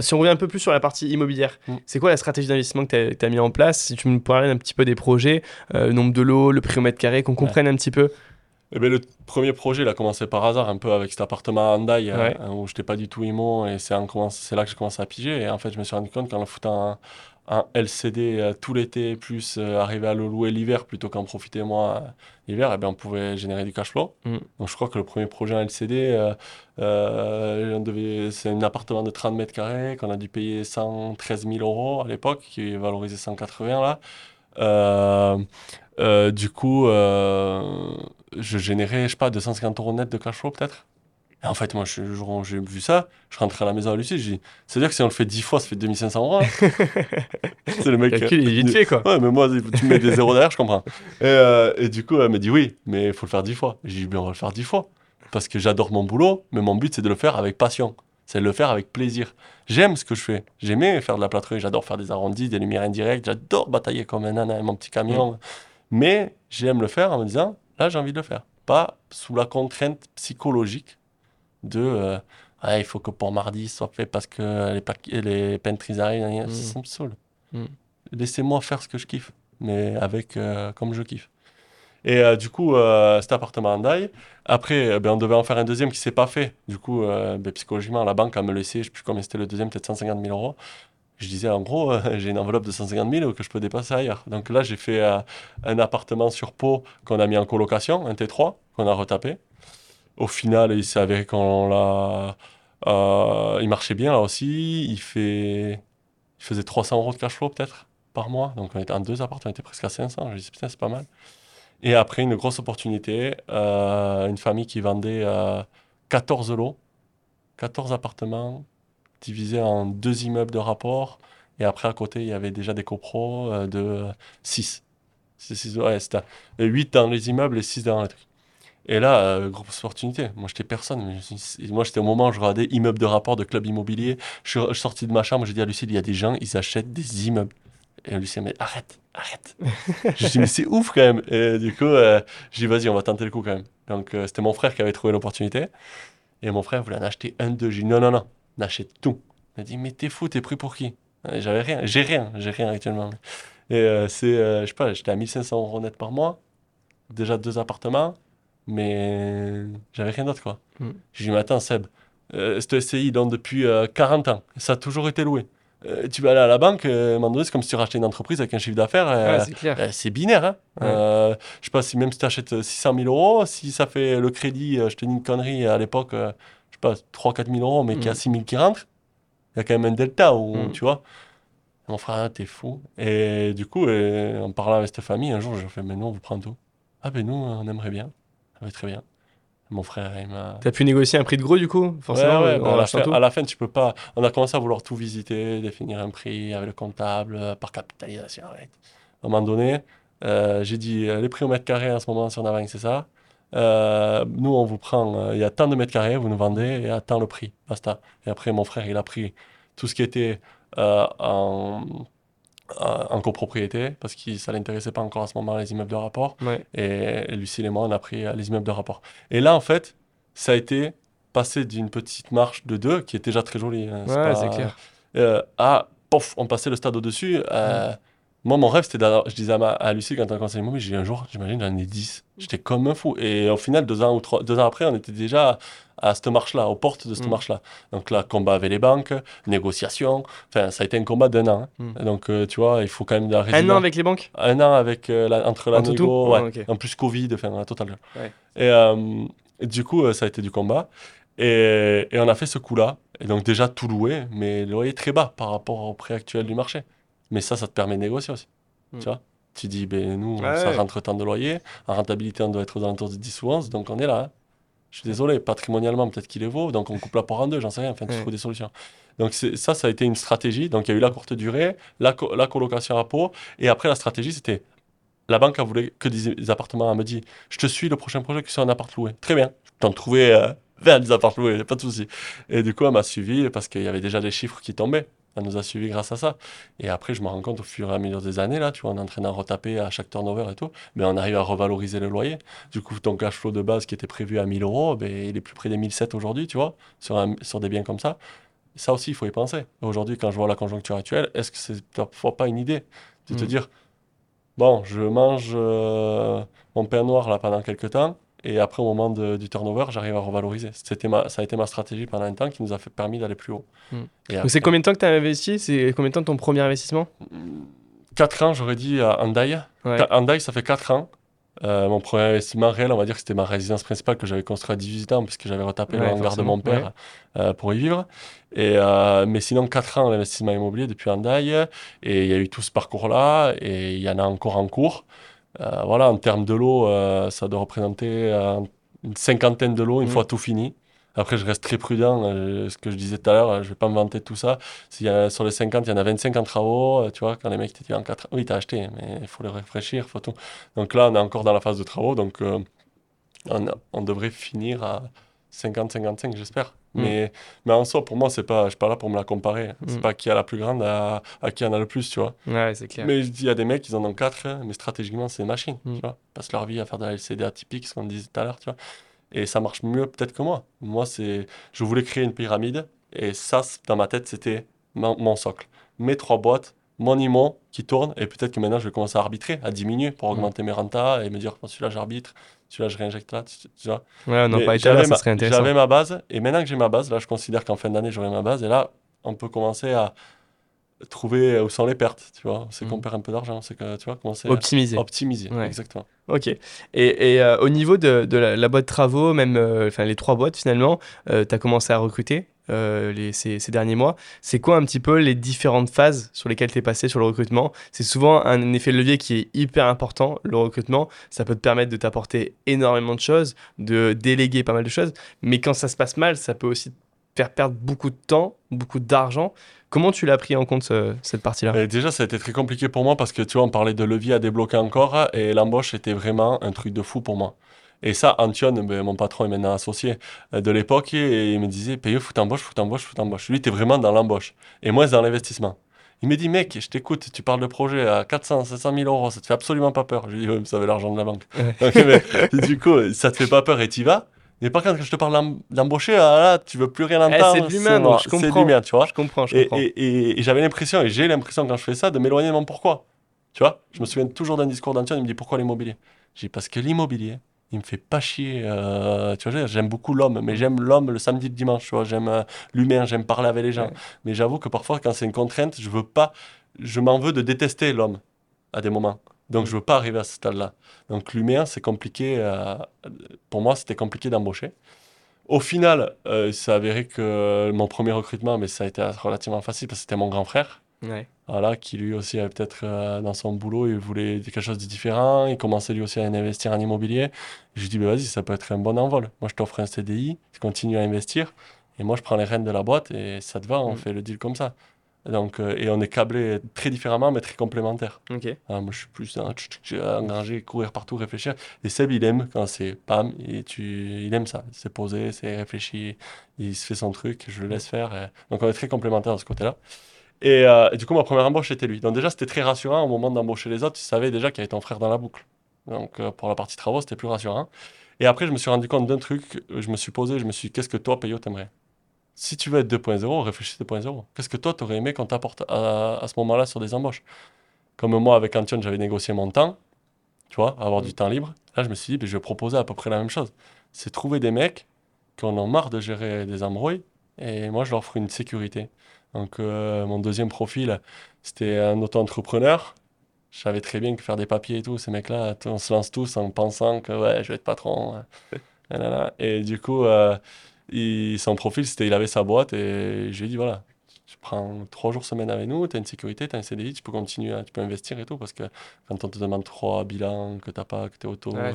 si on revient un peu plus sur la partie immobilière, mm. c'est quoi la stratégie d'investissement que tu as, mis en place? Si tu me parlais un petit peu des projets, le nombre de lots, le prix au mètre carré, qu'on comprenne un petit peu. Eh ben, le premier projet, il a commencé par hasard, un peu avec cet appartement à Handaï, hein, où je n'étais pas du tout immo, et c'est là que j'ai commencé à piger. Et en fait, je me suis rendu compte qu'en le foutant un LCD euh, tout l'été, plus euh, arriver à le louer l'hiver plutôt qu'en profiter moi euh, l'hiver, eh bien, on pouvait générer du cash flow. Mm. Donc je crois que le premier projet en LCD, euh, c'est un appartement de 30 mètres carrés qu'on a dû payer 113 000 euros à l'époque, qui est valorisé 180 là. Euh, euh, du coup, je générais, je sais pas, 250 euros net de cash flow peut-être. Et en fait, moi, je- jour j'ai vu ça, je rentrais à la maison à Lucie, je dis, c'est-à-dire que si on le fait 10 fois, ça fait 2500 euros. (laughs) c'est le mec. Calcul il est vite fait quoi. Ouais, mais moi, tu me mets des (laughs) zéros derrière, je comprends. Et, euh, et du coup, elle me dit oui, mais il faut le faire dix fois. J'ai dit, bien, on va le faire dix fois. Parce que j'adore mon boulot, mais mon but, c'est de le faire avec passion. C'est de le faire avec plaisir. J'aime ce que je fais. J'aimais faire de la plâtrerie, j'adore faire des arrondis, des lumières indirectes, j'adore batailler comme un âne avec mon petit camion. Mais j'aime le faire en me disant, là, j'ai envie de le faire. Pas sous la contrainte psychologique de, euh, Ah, il faut que pour mardi, soit fait parce que les, pa- les pentries arrivent. gna, gna. Mm. Ça me saoule. Laissez-moi faire ce que je kiffe, mais avec euh, comme je kiffe. Et euh, du coup, cet appartement en Daille. Après, euh, ben, on devait en faire un deuxième qui s'est pas fait. Du coup, ben, psychologiquement, la banque a me laissé, je sais plus combien c'était le deuxième, peut-être 150 000 euros. Je disais, en gros, euh, (laughs) j'ai une enveloppe de 150 000 que je peux dépasser ailleurs. Donc là, j'ai fait euh, un appartement sur Pau qu'on a mis en colocation, un T3, qu'on a retapé. Au final, il s'est avéré qu'on l'a. euh, il marchait bien là aussi. Il, fait, il faisait 300 euros de cash flow peut-être par mois. Donc on était en deux appartements, on était presque à 500. Je me dis, putain, c'est pas mal. Et après, une grosse opportunité, euh, une famille qui vendait euh, 14 lots, 14 appartements divisés en deux immeubles de rapport. Et après, à côté, il y avait déjà des copros euh, de 6. Ouais, c'était 8 dans les immeubles et 6 dans les trucs. Et là, euh, grosse opportunité. Moi, j'étais personne. mais je suis- moi, j'étais au moment où je regardais immeuble de rapport de club immobilier. Je suis, sorti de ma chambre, j'ai dit à Lucille, il y a des gens, ils achètent des immeubles. Et Lucille m'a dit, arrête, arrête. (laughs) je dis, mais c'est ouf quand même. Et du coup, euh, j'ai dit, vas-y, on va tenter le coup quand même. Donc, euh, c'était mon frère qui avait trouvé l'opportunité. Et mon frère voulait en acheter un, deux. J'ai dit, non, non, non, on achète tout. Il m'a dit, mais t'es fou, t'es pris pour qui? Euh, J'avais rien, j'ai rien, j'ai rien actuellement. Et c'est, je sais pas, j'étais à 1500 euros net par mois. Déjà deux appartements, mais j'avais rien d'autre, quoi. Mm. J'ai dit, mais attends, Seb, euh, cette SCI, donc depuis euh, 40 ans, ça a toujours été loué. Euh, tu vas aller à la banque, euh, c'est comme si tu rachetais une entreprise avec un chiffre d'affaires. euh, Ouais, c'est clair. euh, c'est binaire. Hein. Ouais. Je sais pas si même si tu achètes 600 000 euros, si ça fait le crédit, je te dis une connerie, à l'époque, je sais pas, 3-4 000 euros, mais qu'il y a Mm. 6 000 qui rentrent, il y a quand même un delta où, Mm. tu vois. Mon frère, ah, t'es fou. Et du coup, en parlant avec cette famille, un jour, je fais, mais nous, on vous prend tout. Ah, ben nous, on aimerait bien. Ah, ben, très bien. Mon frère, il m'a. T'as pu négocier un prix de gros du coup Forcément, Ouais, ouais, euh, en à, la fin, à la fin, tu peux pas. On a commencé à vouloir tout visiter, définir un prix avec le comptable, euh, par capitalisation. ouais. À un moment donné, euh, j'ai dit les prix au mètre carré en ce moment sur Navagne, c'est ça. Euh, nous, on vous prend, euh, il y a tant de mètres carrés, vous nous vendez et à tant le prix. Basta. Et après, mon frère, il a pris tout ce qui était en, en en copropriété, parce que ça l'intéressait pas encore à ce moment les immeubles de rapport. Ouais. Et Lucille et moi, on a pris euh, les immeubles de rapport. Et là, en fait, ça a été passé d'une petite marche de deux, qui est déjà très jolie. hein, Ouais, pas- clair. euh, à, pof, on passait le stade au-dessus. euh, Moi, mon rêve, c'était d'avoir, je disais à, ma- à Lucie quand on a commencé l'immobilier, j'ai un jour, j'imagine, j'en ai 10. J'étais comme un fou. Et au final, deux ans, ou trois, deux ans après, on était déjà à cette marche-là, aux portes de cette Mm. marche-là. Donc là, combat avec les banques, négociation. Enfin, ça a été un combat d'un an. hein. Mm. Donc, euh, tu vois, il faut quand même de la Un an avec les banques? Un an avec, euh, la- entre la En négo, ouais. Ok. en plus Covid, enfin. Ouais. Et, euh, et du coup, euh, ça a été du combat. Et, et on a fait ce coup-là. Et donc, déjà tout loué, mais le loyer très bas par rapport au prix actuel du marché. Mais ça, ça te permet de négocier aussi. Mm. Tu vois Tu dis, ben, nous, Ouais, ça rentre tant de loyer. En rentabilité, on doit être aux alentours de 10 ou 11, donc on est là. hein. Je suis désolé, patrimonialement, peut-être qu'il est vaut, donc on coupe la part en deux, j'en sais rien, enfin, tu Ouais. trouves des solutions. Donc ça, ça a été une stratégie. Donc il y a eu la courte durée, la, co- la colocation à Pau, et après la stratégie, c'était la banque a voulu que des, appartements. Elle me dit, je te suis, le prochain projet, que c'est un appart loué. Très bien, t'en trouvais euh, (laughs) 20 des apparts loués, pas de souci. Et du coup, elle m'a suivi parce qu'il y avait déjà des chiffres qui tombaient. Elle nous a suivis grâce à ça. Et après, je me rends compte au fur et à mesure des années, là, tu vois, on est en train d'en retaper à chaque turnover et tout, mais on arrive à revaloriser le loyer. Du coup, ton cash flow de base qui était prévu à 1000 euros, ben, il est plus près des 1007 aujourd'hui, tu vois, sur, un- sur des biens comme ça. Ça aussi, il faut y penser. Aujourd'hui, quand je vois la conjoncture actuelle, est-ce que c'est parfois pas une idée de te Mm. dire, bon, je mange euh, mon pain noir là pendant quelques temps, et après, au moment de- du turnover, j'arrive à revaloriser. C'était ma, ça a été ma stratégie pendant un temps qui nous a fait permis d'aller plus haut. Mm. Et Donc c'est combien de temps que tu as investi? C'est combien de temps ton premier investissement? 4 ans, j'aurais dit, à Hyundai. Ouais. Hyundai, ça fait 4 ans. Euh, mon premier investissement réel, on va dire que c'était ma résidence principale que j'avais construite à 18 ans, puisque j'avais retapé Ouais, le hangar de mon père euh, pour y vivre. Et, euh, mais sinon, 4 ans l'investissement immobilier depuis Hyundai. Et il y a eu tout ce parcours-là, et il y en a encore en cours. Euh, voilà, en termes de lots, euh, ça doit représenter euh, une cinquantaine de lots une Mm. fois tout fini. Après, je reste très prudent. euh, ce que je disais tout à l'heure, euh, je vais pas me vanter de tout ça. Sur les 50, il y en a 25 en travaux. tu vois, quand les mecs te disent en 4 oui, t'as acheté, mais il faut le réfléchir, faut tout. Donc là, on est encore dans la phase de travaux. Donc, on, on devrait finir à 50-55, j'espère. Mm. Mais, mais en soi, pour moi, c'est pas, je suis pas là pour me la comparer. C'est Mm. pas qui a la plus grande à, à qui en a le plus, tu vois. Ouais, c'est clair. Mais il y a des mecs, ils en ont 4, mais stratégiquement, c'est une machine, Mm. tu vois. Ils passent leur vie à faire de la LCD atypique, ce qu'on disait tout à l'heure, tu vois. Et ça marche mieux peut-être que moi. Moi, c'est, je voulais créer une pyramide, et ça, dans ma tête, c'était mon, mon socle. Mes trois boîtes, mon IMO qui tourne, et peut-être que maintenant, je vais commencer à arbitrer, à diminuer pour Mm. augmenter mes rentas, et me dire, celui-là, j'arbitre, celui-là, je réinjecte là, tu, tu vois. Ouais, on en Mais parlait tout à l'heure, j'avais ça serait intéressant. J'avais ma base, et maintenant que j'ai ma base, là, je considère qu'en fin d'année, j'aurai ma base, et là, on peut commencer à trouver où sont les pertes, tu vois. C'est qu'on Mhm. perd un peu d'argent, c'est que, tu vois, commencer à Optimiser. optimiser, Ouais. exactement. Ok. Et, et, euh, au niveau de, de la, la boîte travaux, même euh, les trois boîtes finalement, tu as commencé à recruter? Euh, les, ces, derniers mois. C'est quoi un petit peu les différentes phases sur lesquelles tu es passé sur le recrutement? C'est souvent un effet de levier qui est hyper important, le recrutement. Ça peut te permettre de t'apporter énormément de choses, de déléguer pas mal de choses. Mais quand ça se passe mal, ça peut aussi te faire perdre beaucoup de temps, beaucoup d'argent. Comment tu l'as pris en compte ce- cette partie-là? Déjà, ça a été très compliqué pour moi parce que, tu vois, on parlait de levier à débloquer encore et l'embauche était vraiment un truc de fou pour moi. Et ça, Antoine, ben, mon patron est maintenant associé euh, de l'époque, et il me disait, Payeux, faut t'embauche, faut t'embauche, faut t'embauche. Lui, t'es vraiment dans l'embauche. Et moi, c'est dans l'investissement. Il me dit, mec, je t'écoute, tu parles de projet à 400, 500 000 euros, ça te fait absolument pas peur. Je lui dis, ouais, mais ça avait l'argent de la banque. (laughs) Mais, du coup, ça te fait pas peur et t'y vas. Mais par contre, quand je te parle d'em- d'embaucher, ah, là, tu veux plus rien Eh, entendre. c'est de l'humain, donc je C'est comprends. l'humain, tu vois. Je comprends, je Et, comprends. et- et- et j'avais l'impression, et j'ai l'impression quand je fais ça, de m'éloigner de mon pourquoi. Tu vois, je me souviens toujours d'un discours d'Antoine, il me dit pourquoi l'immobilier? J'ai parce que l'immobilier, il me fait pas chier. euh, tu vois, j'aime beaucoup l'homme, mais j'aime l'homme le samedi, le dimanche. Tu vois, j'aime euh, l'humain, j'aime parler avec les gens. Ouais. Mais j'avoue que parfois, quand c'est une contrainte, je veux pas, je m'en veux de détester l'homme à des moments. Donc, Mm. je veux pas arriver à ce stade-là. Donc, l'humain, c'est compliqué. euh, pour moi, c'était compliqué d'embaucher. Au final, euh, il s'est avéré que mon premier recrutement, mais ça a été relativement facile parce que c'était mon grand frère. Ouais. Voilà, qui lui aussi avait peut-être euh, dans son boulot, il voulait quelque chose de différent. Il commençait lui aussi à investir en immobilier. Je lui dis, bah, vas-y, ça peut être un bon envol. Moi, je t'offre un CDI, tu continues à investir. Et moi, je prends les rênes de la boîte et ça te va, on Mm. fait le deal comme ça. Donc, euh, et on est câblés très différemment, mais très complémentaires. Ok. Ah, moi, je suis plus engranger, courir partout, réfléchir. Et Seb, il aime quand c'est pam, et tu, il aime ça. C'est posé, c'est réfléchi, il se fait son truc, je le laisse faire. et- Donc, on est très complémentaires de ce côté-là. Et, euh, et du coup, ma première embauche, c'était lui. Donc, déjà, c'était très rassurant au moment d'embaucher les autres. Tu savais déjà qu'il y avait ton frère dans la boucle. Donc, euh, pour la partie travaux, c'était plus rassurant. Et après, je me suis rendu compte d'un truc. Je me suis posé, je me suis dit, qu'est-ce que toi, Payot, t'aimerais? Si tu veux être 2.0, réfléchis 2.0. Qu'est-ce que toi, t'aurais aimé qu'on t'apporte à, à ce moment-là sur des embauches? Comme moi, avec Antoine, j'avais négocié mon temps, tu vois, avoir Mm. du temps libre. Là, je me suis dit, ben, je vais proposer à peu près la même chose. C'est trouver des mecs qui en ont marre de gérer des embrouilles, et moi, je leur offre une sécurité. Donc, euh, mon deuxième profil, c'était un auto-entrepreneur. Je savais très bien que faire des papiers et tout, ces mecs-là, on se lance tous en pensant que ouais, je vais être patron. hein. (laughs) Et du coup, euh, il- son profil, c'était il avait sa boîte et je lui ai dit voilà, prends trois jours semaine avec nous, tu as une sécurité, tu as un CDI, tu peux continuer, tu peux investir et tout parce que quand on te demande trois bilans, que tu pas, que tu es auto, Ouais,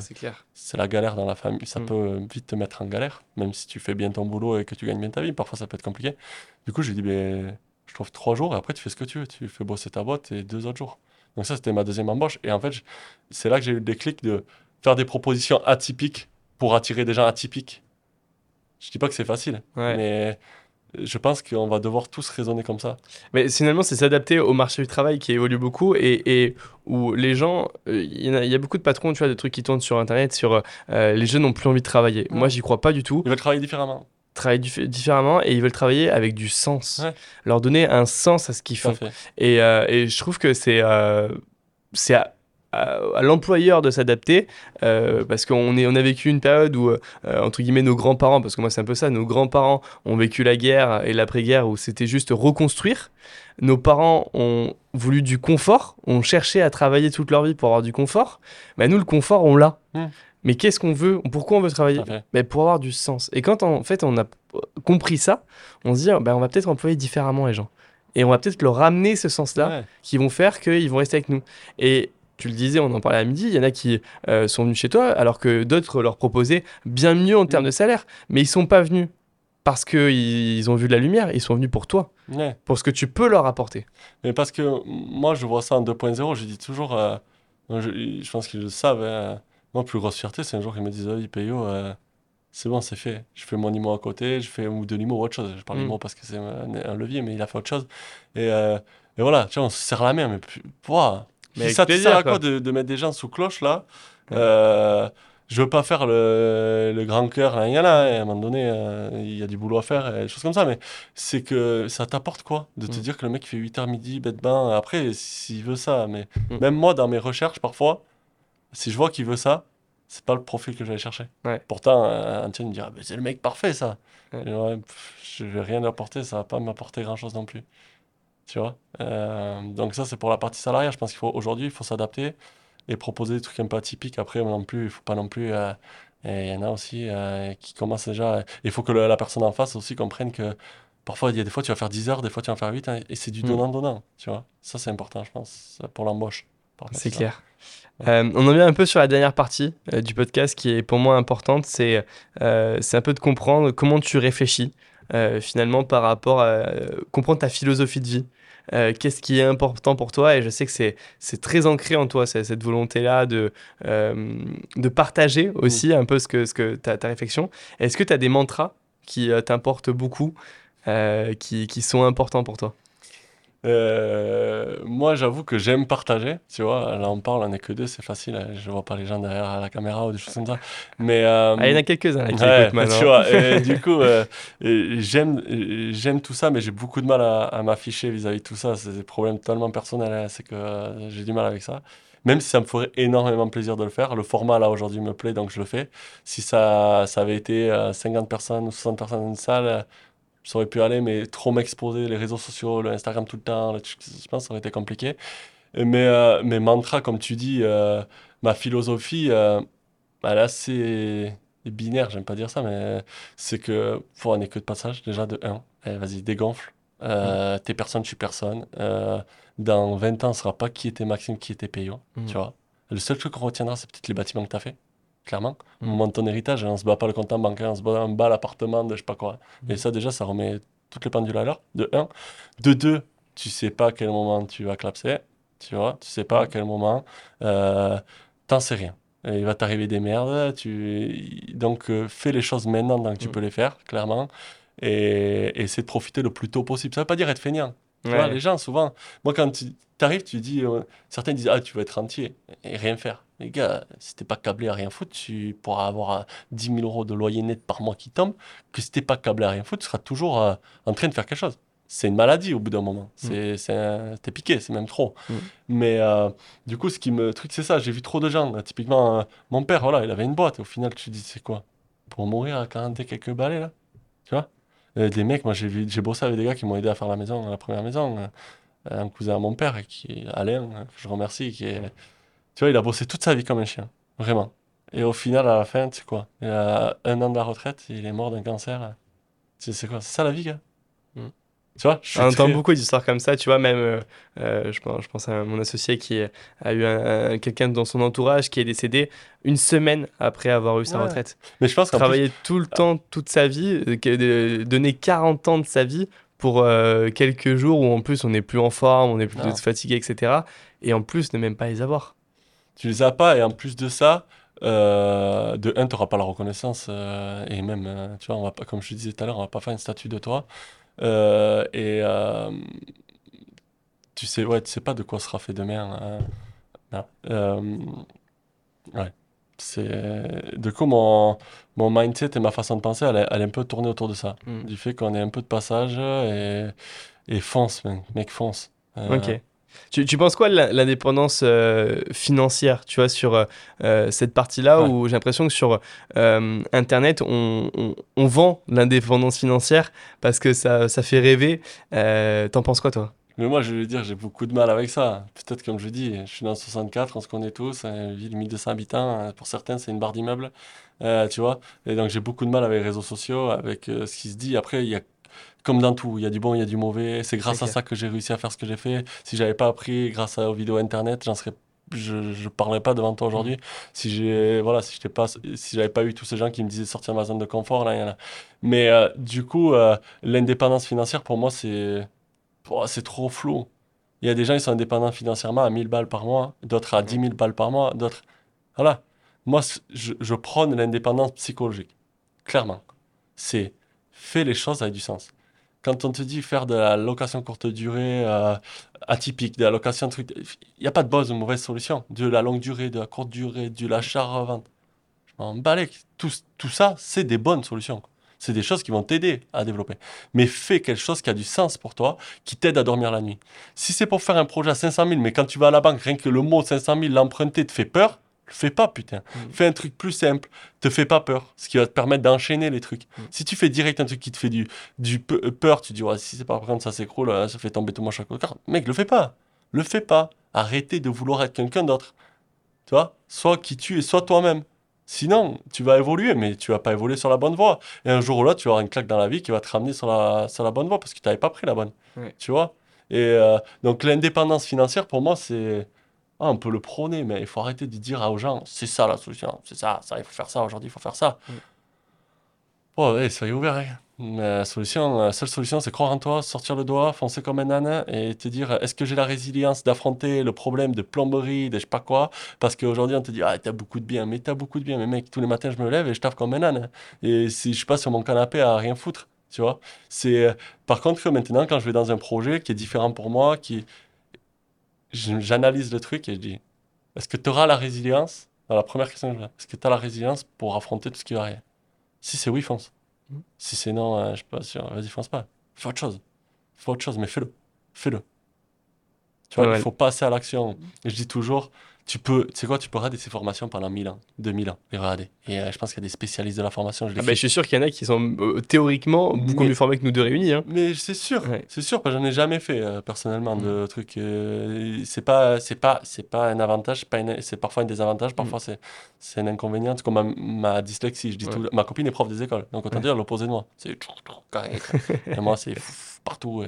c'est la galère dans la famille. Ça Mm. peut vite te mettre en galère, même si tu fais bien ton boulot et que tu gagnes bien ta vie. Parfois, ça peut être compliqué. Du coup, j'ai dit, ben, je trouve trois jours et après, tu fais ce que tu veux. Tu fais bosser ta boîte et deux autres jours. Donc, ça, c'était ma deuxième embauche. Et en fait, c'est là que j'ai eu le déclic de faire des propositions atypiques pour attirer des gens atypiques. Je dis pas que c'est facile, Ouais. mais je pense qu'on va devoir tous raisonner comme ça. Mais finalement, c'est s'adapter au marché du travail qui évolue beaucoup et, et où les gens, euh, il y, a- il y a beaucoup de patrons, tu vois, de trucs qui tournent sur Internet sur euh, les jeunes n'ont plus envie de travailler. Moi, j'y crois pas du tout. Ils veulent travailler différemment. Travailler dif- différemment et ils veulent travailler avec du sens. Ouais. Leur donner un sens à ce qu'ils font. Et, euh, et je trouve que c'est euh, c'est à- à, l'employeur de s'adapter, euh, parce qu'on on a vécu une période où, euh, entre guillemets, nos grands-parents, parce que moi c'est un peu ça, nos grands-parents ont vécu la guerre et l'après-guerre où c'était juste reconstruire. Nos parents ont voulu du confort, ont cherché à travailler toute leur vie pour avoir du confort. Bah, nous, le confort, on l'a. Hmm. Mais qu'est-ce qu'on veut Pourquoi on veut travailler? Mais Pour avoir du sens. Et quand en fait on a compris ça, on se dit, bah, on va peut-être employer différemment les gens. Et on va peut-être leur ramener ce sens-là qui vont faire qu'ils vont rester avec nous. Et tu le disais, on en parlait à midi, il y en a qui euh, sont venus chez toi alors que d'autres leur proposaient bien mieux en termes de salaire. Mais ils sont pas venus parce qu'ils ont vu de la lumière, ils sont venus pour toi, pour ce que tu peux leur apporter. Mais parce que moi, je vois ça en 2.0, je dis toujours, euh, je, pense qu'ils le savent, hein. moi, plus grosse fierté, c'est un jour qu'ils me disent, ah, Payo, euh, c'est bon, c'est fait. Je fais mon IMO à côté, je fais ou de l'IMO ou autre chose. Je parle mm. parce que c'est un, levier, mais il a fait autre chose. Et, et voilà, tu vois, on se serre la main, mais plus, mais ça te sert à quoi, de, de, mettre des gens sous cloche là euh, Je veux pas faire le, le grand cœur, il y en a, à un moment donné, euh, il y a du boulot à faire, et des choses comme ça, mais c'est que ça t'apporte quoi De te mm. dire que le mec fait 8h midi, bête bain, après, s'il veut ça, mais mm. même moi, dans mes recherches, parfois, si je vois qu'il veut ça, c'est pas le profil que j'allais chercher. Pourtant, un me dit ah, c'est le mec parfait ça. je vais rien apporter, ça va pas m'apporter grand chose non plus. Tu vois euh, Donc ça, c'est pour la partie salariale. Je pense qu'il faut aujourd'hui, il faut s'adapter et proposer des trucs un peu atypiques. Après, non plus, il faut pas non plus... Euh, il y en a aussi euh, qui commencent déjà... Il faut que la personne en face aussi comprenne que parfois, il y a des fois, tu vas faire 10 heures, des fois, tu vas faire 8, hein, et c'est du mm. donnant-donnant, tu vois. Ça, c'est important, je pense, pour l'embauche. C'est clair. on en vient un peu sur la dernière partie du podcast qui est pour moi importante, c'est c'est un peu de comprendre comment tu réfléchis finalement par rapport à comprendre ta philosophie de vie. Euh, qu'est-ce qui est important pour toi? Et je sais que c'est très ancré en toi, cette volonté-là de, euh, de partager aussi mm. un peu ce que, ce que ta, ta réflexion. Est-ce que tu as des mantras qui euh, t'importent beaucoup, qui, qui sont importants pour toi? Euh, moi, j'avoue que j'aime partager. Tu vois, là, on parle, on n'est que deux, c'est facile. Hein. Je vois pas les gens derrière la caméra ou des choses comme ça. Mais euh, ah, il y en a quelques-uns qui écoutent maintenant. Tu vois, et du coup, euh, j'aime, j'aime tout ça, mais j'ai beaucoup de mal à, m'afficher vis-à-vis de tout ça. C'est des problèmes totalement personnels. Hein. C'est que j'ai du mal avec ça. Même si ça me ferait énormément plaisir de le faire, le format là aujourd'hui me plaît, donc je le fais. Si ça, ça avait été 50 personnes ou 60 personnes dans une salle, ça aurait pu aller, mais trop m'exposer, les réseaux sociaux, le Instagram tout le temps, je pense que ça aurait été compliqué. Mais euh, mes mantras, comme tu dis, euh, ma philosophie, euh, bah là, c'est binaire, j'aime pas dire ça, mais c'est que faut un que de passage, déjà de 1. Eh, vas-y, dégonfle. Euh, T'es personne, je suis personne. dans 20 ans, ce sera pas qui était Maxime, qui était Payot, mm. tu vois. Le seul truc qu'on retiendra, c'est peut-être les bâtiments que tu as fait clairement. Au moment de ton héritage, on se bat pas le compte en bancaire, on se bat, bas l'appartement de je sais pas quoi. Et ça, déjà, ça remet toutes les pendules à l'heure, de un. De deux, tu sais pas à quel moment tu vas clapser, tu vois, tu sais pas à quel moment. Euh, T'en sais rien. il va t'arriver des merdes, tu... donc euh, fais les choses maintenant tant que tu mm. peux les faire, clairement. Et essaie de profiter le plus tôt possible. Ça veut pas dire être feignant. Tu vois, les gens, souvent, moi, quand tu arrives, tu dis, euh, certains disent, ah, tu veux être entier et rien faire. Les gars, si t'es pas câblé à rien foutre, tu pourras avoir 10 euh, 000 euros de loyer net par mois qui tombe. Que si t'es pas câblé à rien foutre, tu seras toujours euh, en train de faire quelque chose. C'est une maladie au bout d'un moment. Mm. C'est, T'es piqué, c'est même trop. Mm. Mais du coup, ce qui me truc, c'est ça. J'ai vu trop de gens. typiquement, mon père, voilà, il avait une boîte. au final, tu te dis, c'est quoi? Pour mourir à 40 et quelques balais, là Tu vois? Des mecs, moi, j'ai, j'ai bossé avec des gars qui m'ont aidé à faire la maison, la première maison un cousin à mon père, qui Alain, je remercie, qui est, tu vois, il a bossé toute sa vie comme un chien, vraiment. Et au final, à la fin, tu sais quoi, il a un an de la retraite, il est mort d'un cancer. Tu sais, c'est quoi C'est ça la vie, gars? Mm. Tu vois On entend beaucoup d'histoires comme ça, tu vois, même, euh, euh, je, pense, je pense à mon associé qui a eu quelqu'un dans son entourage qui est décédé une semaine après avoir eu sa retraite. Mais je pense Travailler tout le temps, toute sa vie, euh, donner 40 ans de sa vie pour euh, quelques jours où en plus on n'est plus en forme, on est plus fatigué, etc. Et en plus ne même pas les avoir. Tu les as pas et en plus de ça, euh, de un, tu n'auras pas la reconnaissance euh, et même, tu vois, on va pas, comme je te disais tout à l'heure, on va pas faire une statue de toi. et tu sais, ouais, tu sais pas de quoi sera fait demain. Hein. ouais c'est du coup mon, mon mindset et ma façon de penser elle, est, elle est un peu tournée autour de ça mm. du fait qu'on est un peu de passage et, et fonce mec, mec fonce euh, ok Tu, tu penses quoi de l'indépendance euh, financière, tu vois, sur euh, euh, cette partie-là Ouais. où j'ai l'impression que sur euh, Internet, on, on- on vend l'indépendance financière parce que ça, ça fait rêver. Euh, T'en penses quoi, toi? Mais moi, je vais dire, j'ai beaucoup de mal avec ça. Peut-être, comme je dis, je suis dans le 64, on se connaît tous, une ville de 1200 habitants, euh, pour certains, c'est une barre d'immeuble, euh, tu vois. Et donc, j'ai beaucoup de mal avec les réseaux sociaux, avec euh, ce qui se dit. Après, il y a, comme dans tout, il y a du bon, il y a du mauvais. C'est grâce à clair. ça que j'ai réussi à faire ce que j'ai fait. Si j'avais pas appris grâce aux vidéos Internet, j'en serais je je parlerais pas devant toi aujourd'hui si j'ai voilà si j'étais pas si j'avais pas eu tous ces gens qui me disaient de sortir de ma zone de confort là y en a mais euh, du coup euh, l'indépendance financière pour moi c'est oh, c'est trop flou il y a des gens qui sont indépendants financièrement à 1000 balles par mois d'autres à 10 000 balles par mois d'autres voilà moi je, prône l'indépendance psychologique clairement c'est fais les choses avec du sens quand on te dit faire de la location courte durée euh, atypique, de la location truc, il n'y a pas de bonne ou mauvaise solution. De la longue durée, de la courte durée, de l'achat-revente. Je m'en balèque. Tout, tout ça, c'est des bonnes solutions. C'est des choses qui vont t'aider à développer. Mais fais quelque chose qui a du sens pour toi, qui t'aide à dormir la nuit. Si c'est pour faire un projet à 500 000, mais quand tu vas à la banque, rien que le mot 500 000, l'emprunter te fait peur, le fais pas, putain. Mm. Fais un truc plus simple, te fais pas peur, ce qui va te permettre d'enchaîner les trucs. Mm. Si tu fais direct un truc qui te fait du, du euh, peur, tu dis, ouais, si c'est pas par contre ça s'écroule, euh, ça fait tomber tout mon chaque. Mec, le fais pas. Le fais pas. Arrêtez de vouloir être quelqu'un d'autre. Tu vois? Sois qui tu es, sois toi-même. Sinon, tu vas évoluer, mais tu vas pas évoluer sur la bonne voie. Et un jour ou l'autre, tu vas avoir une claque dans la vie qui va te ramener sur la, sur la bonne voie parce que tu n'avais pas pris la bonne. Ouais. Tu vois Et euh, donc, l'indépendance financière, pour moi, c'est. Ah, on peut le prôner, mais il faut arrêter de dire aux gens c'est ça la solution, c'est ça, ça, il faut faire ça aujourd'hui, il faut faire ça. Bon, ouais, soyez ouverts. hein. La solution, la seule solution, c'est croire en toi, sortir le doigt, foncer comme un âne et te dire est-ce que j'ai la résilience d'affronter le problème de plomberie, de je sais pas quoi? Parce qu'aujourd'hui, on te dit ah, t'as beaucoup de bien, mais t'as beaucoup de bien. Mais mec, tous les matins, je me lève et je taffe comme un âne. Et si je suis pas sur mon canapé à rien foutre, tu vois? C'est euh, Par contre, maintenant, quand je vais dans un projet qui est différent pour moi, qui j'analyse le truc et je dis est-ce que tu auras la résilience? Alors, La première question que je est-ce que tu as la résilience pour affronter tout ce qui va arriver? Si c'est oui, fonce. Si c'est non, euh, je suis pas sûr, vas-y, fonce pas. Fais autre chose. Fais autre chose, mais fais-le. Fais-le. Tu vois, Ouais. il faut passer à l'action. Et je dis toujours, tu peux, tu sais quoi, tu peux rater ces formations pendant 1000 ans, 2000 ans, les regarder. Et euh, je pense qu'il y a des spécialistes de la formation, je Ah bah, Je suis sûr qu'il y en a qui sont euh, théoriquement beaucoup Mais- mieux formés que nous deux réunis. Hein. Mais c'est sûr, Ouais. c'est sûr, parce que j'en ai jamais fait euh, personnellement de trucs. euh, c'est pas, c'est pas, c'est pas un avantage, c'est parfois un désavantage, parfois c'est, c'est un inconvénient. Comme ma, ma dyslexie, je dis Ouais. tout, ma copine est prof des écoles, donc autant Ouais. dire l'opposé de moi. C'est carré, (laughs) et moi c'est partout.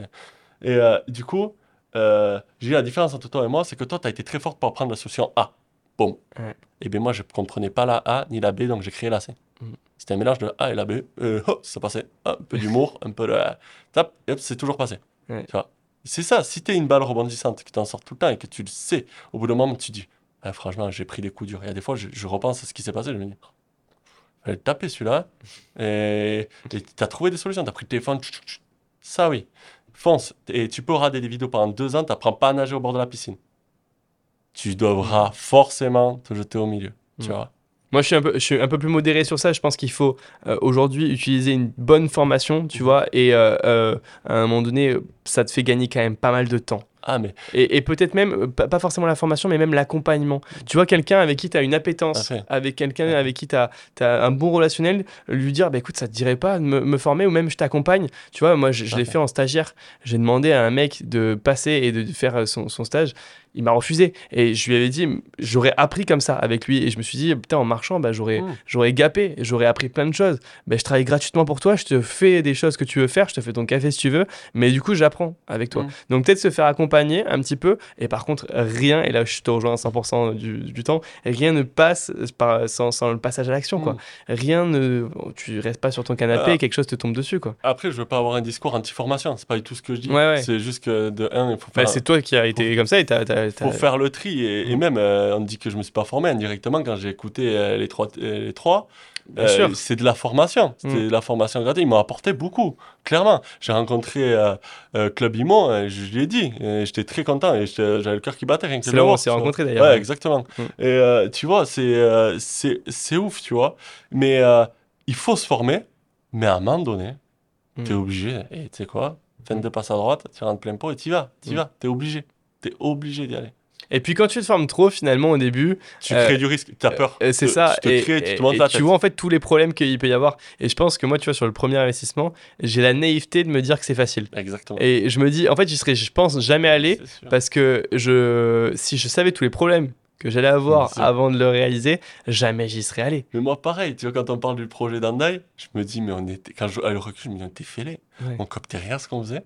Et, du coup, euh, j'ai la différence entre toi et moi, c'est que toi tu as été très forte pour prendre la solution A. Boum. Ouais. Et bien moi je comprenais pas la A ni la B, donc j'ai créé la C. Mhm. C'était un mélange de A et la B. Euh, hop, ça passait. Ah, un peu d'humour, (laughs) un peu de. Tap, et hop, c'est toujours passé. Ouais. Tu vois. C'est ça, si t'es une balle rebondissante, que t'en sors tout le temps et que tu le sais, au bout d'un moment, tu dis, Ah, franchement, j'ai pris des coups durs. Il y a des fois, je, je repense à ce qui s'est passé, je me dis, fallait le taper celui-là. (laughs) Et t'as trouvé des solutions, t'as pris le téléphone, ça oui. Fonce. Et tu peux regarder des vidéos pendant deux ans, t'apprends pas à nager au bord de la piscine. Tu devras forcément te jeter au milieu. Tu Mm. vois. Moi, je suis, un peu, je suis un peu plus modéré sur ça. Je pense qu'il faut euh, aujourd'hui utiliser une bonne formation, tu Mhm. vois, et euh, euh, à un moment donné, ça te fait gagner quand même pas mal de temps. Ah, mais Et, et peut-être même, euh, pas, forcément la formation, mais même l'accompagnement. Tu vois, quelqu'un avec qui tu as une appétence, avec quelqu'un avec qui tu as, un bon relationnel, lui dire, bah, écoute, ça te dirait pas de me, me former ou même je t'accompagne. Tu vois, moi, je, l'ai fait. en stagiaire. J'ai demandé à un mec de passer et de faire euh, son, son stage. Il m'a refusé. Et je lui avais dit, j'aurais appris comme ça avec lui. Et je me suis dit, putain, en marchant, bah, j'aurais Mm. j'aurais gapé, j'aurais appris plein de choses. Ben, je travaille gratuitement pour toi, je te fais des choses que tu veux faire, je te fais ton café si tu veux, mais du coup, j'apprends avec toi. Mm. Donc, peut-être se faire accompagner un petit peu, et par contre, rien, et là, je te rejoins à 100% du, du temps, rien ne passe par, sans, sans le passage à l'action, quoi. Mm. Rien ne. Tu restes pas sur ton canapé Ah. et quelque chose te tombe dessus, quoi. Après, je veux pas avoir un discours anti-formation, c'est pas du tout ce que je dis. Ouais, ouais. C'est juste que de un, il faut Bah, faire, c'est toi qui as été comme ça et t'as. Faut faire le tri. Et, et Mhm. même, euh, on dit que je me suis pas formé indirectement quand j'ai écouté euh, les trois. euh, les trois. Euh, c'est de la formation, c'était Mhm. de la formation gratuite. Ils m'ont apporté beaucoup, clairement. J'ai rencontré Club Imo, je lui ai dit, j'étais très content et j'avais le cœur qui battait rien que C'est là où on s'est rencontrés d'ailleurs. Ouais, exactement. Mm. Et tu vois, c'est c'est ouf, tu vois. Mais il faut se former, mais à un moment donné, tu es obligé. Et tu sais quoi? 22 passes à droite, tu rentres plein pot et tu vas. Tu vas, tu es obligé. Tu es obligé d'y aller. Et puis quand tu te formes trop, finalement, au début, Tu Euh, crées du risque, tu as peur. euh, c'est ça. Tu te et, crées, tu te et la tu tête. vois en fait tous les problèmes qu'il peut y avoir. Et je pense que moi, tu vois, sur le premier investissement, j'ai la naïveté de me dire que c'est facile. Exactement. Et je me dis, en fait, j'y serais, je pense, jamais allé parce que je, si je savais tous les problèmes que j'allais avoir avant de le réaliser, jamais j'y serais allé. Mais moi, pareil, tu vois, quand on parle du projet d'Andai, je me dis, mais on était, quand je, avec le recul, je me dis, on était fêlés. Ouais. On coptait rien ce qu'on faisait.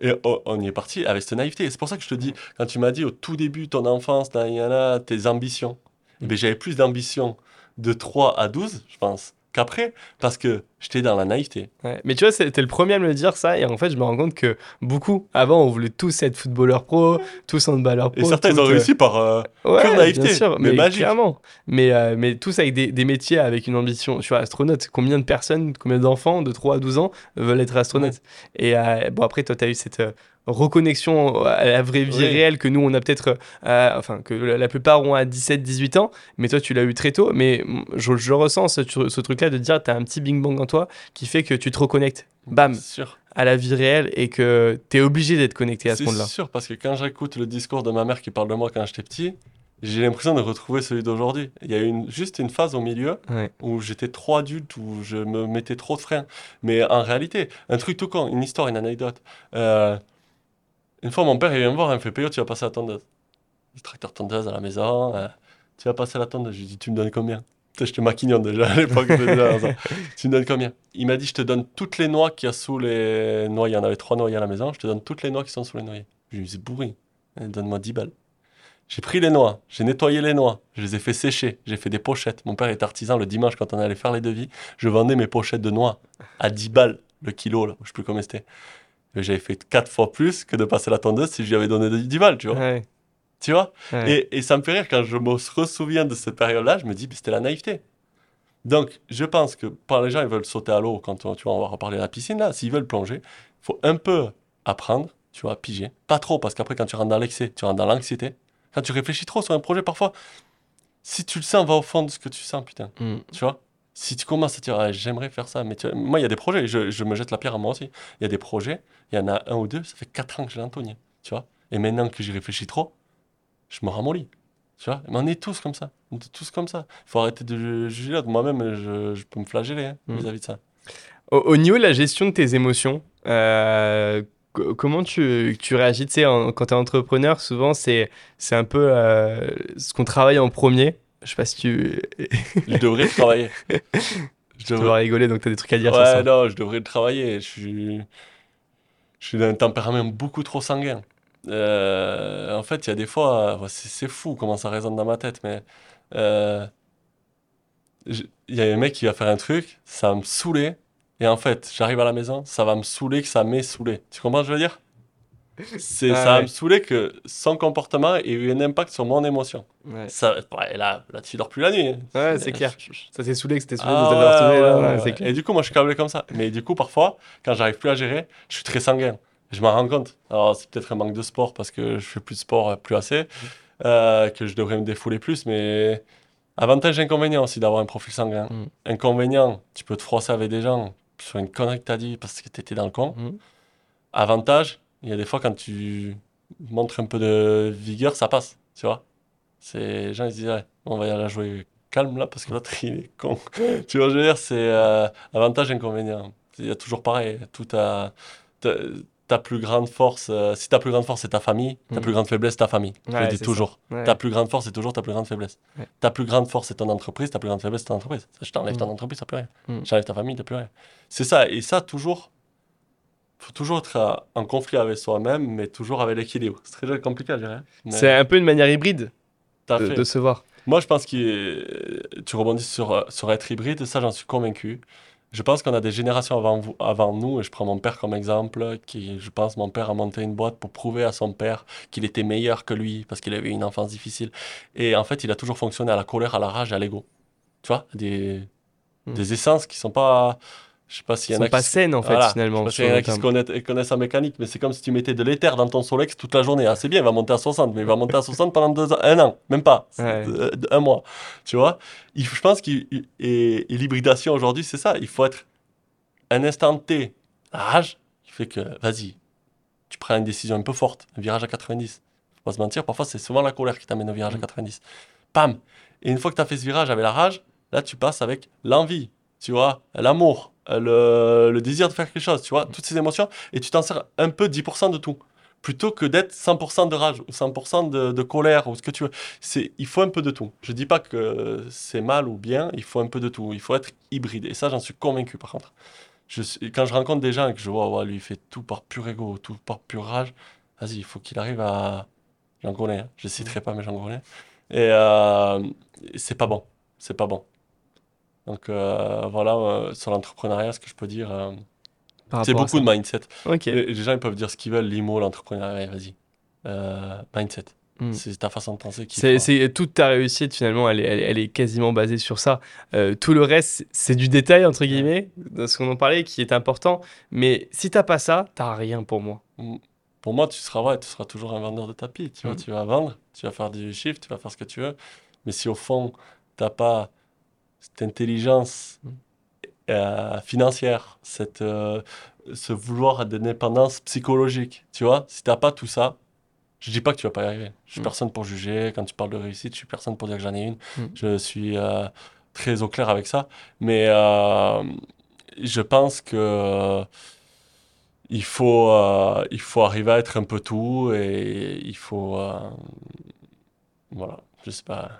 Et on, on y est parti avec cette naïveté. Et c'est pour ça que je te dis, quand tu m'as dit au tout début, ton enfance, tes ambitions, eh ben, j'avais plus d'ambition de 3 à 12, je pense, qu'après, parce que j'étais dans la naïveté. Ouais. Mais tu vois, c'était le premier à me le dire ça. Et en fait, je me rends compte que beaucoup, avant, on voulait tous être footballeurs pro, tous handballeurs pro. Et certains, ils ont euh, réussi par. euh, Ouais, Pure naïveté, bien sûr, mais mais, magique. clairement. Mais, euh, mais tous avec des, des métiers avec une ambition. Tu vois, astronaute, combien de personnes, combien d'enfants de 3 à 12 ans veulent être astronautes? Et euh, bon, après, toi, tu as eu cette euh, reconnexion à la vraie vie Oui. réelle que nous, on a peut-être. euh, enfin, que la plupart ont à 17, 18 ans. Mais toi, tu l'as eu très tôt. Mais je, je ressens ce, ce truc-là de dire, tu as un petit bing bang en toi qui fait que tu te reconnectes. Bam, C'est sûr. à la vie réelle et que tu es obligé d'être connecté à ce C'est monde-là. sûr, parce que quand j'écoute le discours de ma mère qui parle de moi quand j'étais petit, j'ai l'impression de retrouver celui d'aujourd'hui. Il y a eu une, juste une phase au milieu Ouais. où j'étais trop adulte, où je me mettais trop de freins. Mais en réalité, un truc tout con, une histoire, une anecdote. Euh, une fois, mon père il vient me voir, il me fait Péo, tu vas passer la tondeuse. Le tracteur tondeuse à la maison, euh, tu vas passer la tondeuse. Je lui dis, tu me donnes combien? Putain, J'étais maquignon déjà à l'époque. je (laughs) tu me donnes combien? Il m'a dit, je te donne toutes les noix qu'il y a sous les noyers. Il y en avait trois noyers à la maison, je te donne toutes les noix qui sont sous les noyers. Je lui dis, c'est bourri, Eh, donne-moi 10 balles. J'ai pris les noix, j'ai nettoyé les noix, je les ai fait sécher, j'ai fait des pochettes. Mon père est artisan, le dimanche quand on allait faire les devis, je vendais mes pochettes de noix à 10 balles le kilo, là, je sais plus combien c'était. J'avais fait 4 fois plus que de passer la tondeuse si je lui avais donné 10 balles, tu vois. Ouais, Tu vois? Ouais. et, et ça me fait rire quand je me ressouviens de cette période-là, je me dis, mais c'était la naïveté. Donc, je pense que par les gens, ils veulent sauter à l'eau quand on- tu vois, on va reparler de la piscine, là, s'ils veulent plonger, il faut un peu apprendre, tu vois, piger. Pas trop, parce qu'après, quand tu rentres dans l'excès, tu rentres dans l'anxiété. Quand tu réfléchis trop sur un projet, parfois, si tu le sens, va au fond de ce que tu sens, putain. Mm. Tu vois? Si tu commences à dire, Ah, j'aimerais faire ça, mais tu vois, moi, il y a des projets, je, je me jette la pierre à moi aussi. Il y a des projets, il y en a un ou deux, ça fait 4 ans que je l'entonne, tu vois Et maintenant que j'y réfléchis trop, je me ramollis. Tu vois Mais on est tous comme ça. On est tous comme ça. Il faut arrêter de juger l'autre. Moi-même, je, je peux me flageller hein, Mm. vis-à-vis de ça. Au, au niveau de la gestion de tes émotions, euh, co- comment tu, tu réagis? Tu sais, en- quand tu es entrepreneur, souvent, c'est c'est un peu euh, ce qu'on travaille en premier. Je sais pas si tu, Je devrais travailler. (laughs) Je tu vas rigoler, donc tu as des trucs à dire Ouais, ça. non, je devrais le travailler. Je suis, je suis d'un tempérament beaucoup trop sanguin. Euh, en fait, il y a des fois, c'est fou comment ça résonne dans ma tête, mais euh, il y a un mec qui va faire un truc, ça va me saouler, et en fait, j'arrive à la maison, ça va me saouler que ça m'ait saoulé. Tu comprends ce que je veux dire? C'est, Ah ça ouais. me saouler que son comportement ait eu un impact sur mon émotion. Ouais, Ça, ouais, là, là, tu dors plus la nuit. hein. Ouais, c'est clair. Ça s'est saoulé que c'était saoulé Ah de. Et du coup, moi, je suis câblé comme ça. Mais du coup, parfois, quand j'arrive plus à gérer, je suis très sanguin. Je m'en rends compte. Alors, c'est peut-être un manque de sport parce que je fais plus de sport, euh, plus assez, euh, que je devrais me défouler plus. Mais avantage et inconvénient aussi d'avoir un profil sanguin. Mm. Inconvénient, tu peux te froisser avec des gens sur une connerie que t'as dit parce que t'étais dans le con. Mhm. Avantage, il y a des fois quand tu montres un peu de vigueur, ça passe, tu vois. Les gens ils se disent ouais, on va y aller jouer calme là parce que l'autre (laughs) il est con. tu vois, je veux dire, c'est euh, avantage inconvénient. Il y a toujours pareil, tout ta, ta plus grande force, euh, si ta plus grande force c'est ta famille, ta Mhm. plus grande faiblesse c'est ta famille. je Ouais, le dis toujours. Ouais. Ta plus grande force c'est toujours ta plus grande faiblesse. Ouais. Ta plus grande force c'est ton entreprise, ta plus grande faiblesse c'est ton entreprise. Je t'enlève ton Mhm. entreprise, t'as plus rien. Mhm. J'enlève ta famille, t'as plus rien. C'est ça, et ça toujours, faut toujours être en conflit avec soi-même, mais toujours avec l'équilibre. C'est très compliqué gérer. mais C'est un peu une manière hybride de, fait. de se voir. Moi, je pense que tu rebondis sur, sur être hybride, ça j'en suis convaincu. Je pense qu'on a des générations avant, vous, avant nous, et je prends mon père comme exemple, qui, je pense, mon père a monté une boîte pour prouver à son père qu'il était meilleur que lui, parce qu'il avait une enfance difficile. Et en fait, il a toujours fonctionné à la colère, à la rage, à l'ego. Tu vois, des, Hmm. des essences qui sont pas... Je sais pas s'il y en a pas qui... saines en fait Voilà. finalement. Je sais pas s'il y en a qui connaissent, connaissent en mécanique, mais c'est comme si tu mettais de l'éther dans ton Solex toute la journée. Ah, c'est bien, il va monter à 60, mais il va monter à 60 pendant deux ans, un an, même pas, Ouais. de- de- un mois. Tu vois? Il- Je pense que l'hybridation aujourd'hui, c'est ça. Il faut être un instant T, la rage, qui fait que, vas-y, tu prends une décision un peu forte, un virage à 90. pas se mentir. Parfois, c'est souvent la colère qui t'amène au virage à Mm. 90. Pam Et une fois que tu as fait ce virage avec la rage, là, tu passes avec l'envie, tu vois, l'amour, le, le désir de faire quelque chose, tu vois, toutes ces émotions, et tu t'en sers un peu 10% de tout. Plutôt que d'être 100% de rage ou 100% de, de colère ou ce que tu veux. C'est, il faut un peu de tout. Je dis pas que c'est mal ou bien, il faut un peu de tout. Il faut être hybride. Et ça, j'en suis convaincu par contre. Je quand je rencontre des gens et que je vois, ouais, lui, il fait tout par pur ego, tout par pure rage, vas-y, il faut qu'il arrive à. J'en connais, hein. je ne citerai pas, mais j'en connais. Et euh, c'est pas bon. C'est pas bon. Donc euh, voilà, euh, sur l'entrepreneuriat, ce que je peux dire, euh, c'est beaucoup de mindset. Les les gens, ils peuvent dire ce qu'ils veulent, l'IMO, l'entrepreneuriat, vas-y. Mindset. Mm. C'est ta façon de penser qui C'est, toute ta réussite finalement, elle est, elle, est- elle est quasiment basée sur ça. Euh, tout le reste, c'est- du détail entre guillemets, de ce qu'on en parlait, qui est important. Mais si t'as pas ça, t'as rien pour moi. Pour moi, tu seras, ouais, tu seras toujours un vendeur de tapis. Tu vois, Mm. tu vas vendre, tu vas faire du chiffre, tu vas faire ce que tu veux. Mais si au fond, tu n'as pas cette intelligence Mm. euh, financière, cette, euh, ce vouloir d'indépendance psychologique, tu vois, si tu n'as pas tout ça, je dis pas que tu vas pas y arriver. Je suis Mm. personne pour juger. Quand tu parles de réussite, je suis personne pour dire que j'en ai une. Mm. Je suis euh, très au clair avec ça. Mais je pense que il faut, euh, il faut arriver à être un peu tout et il faut. euh, voilà, je sais pas.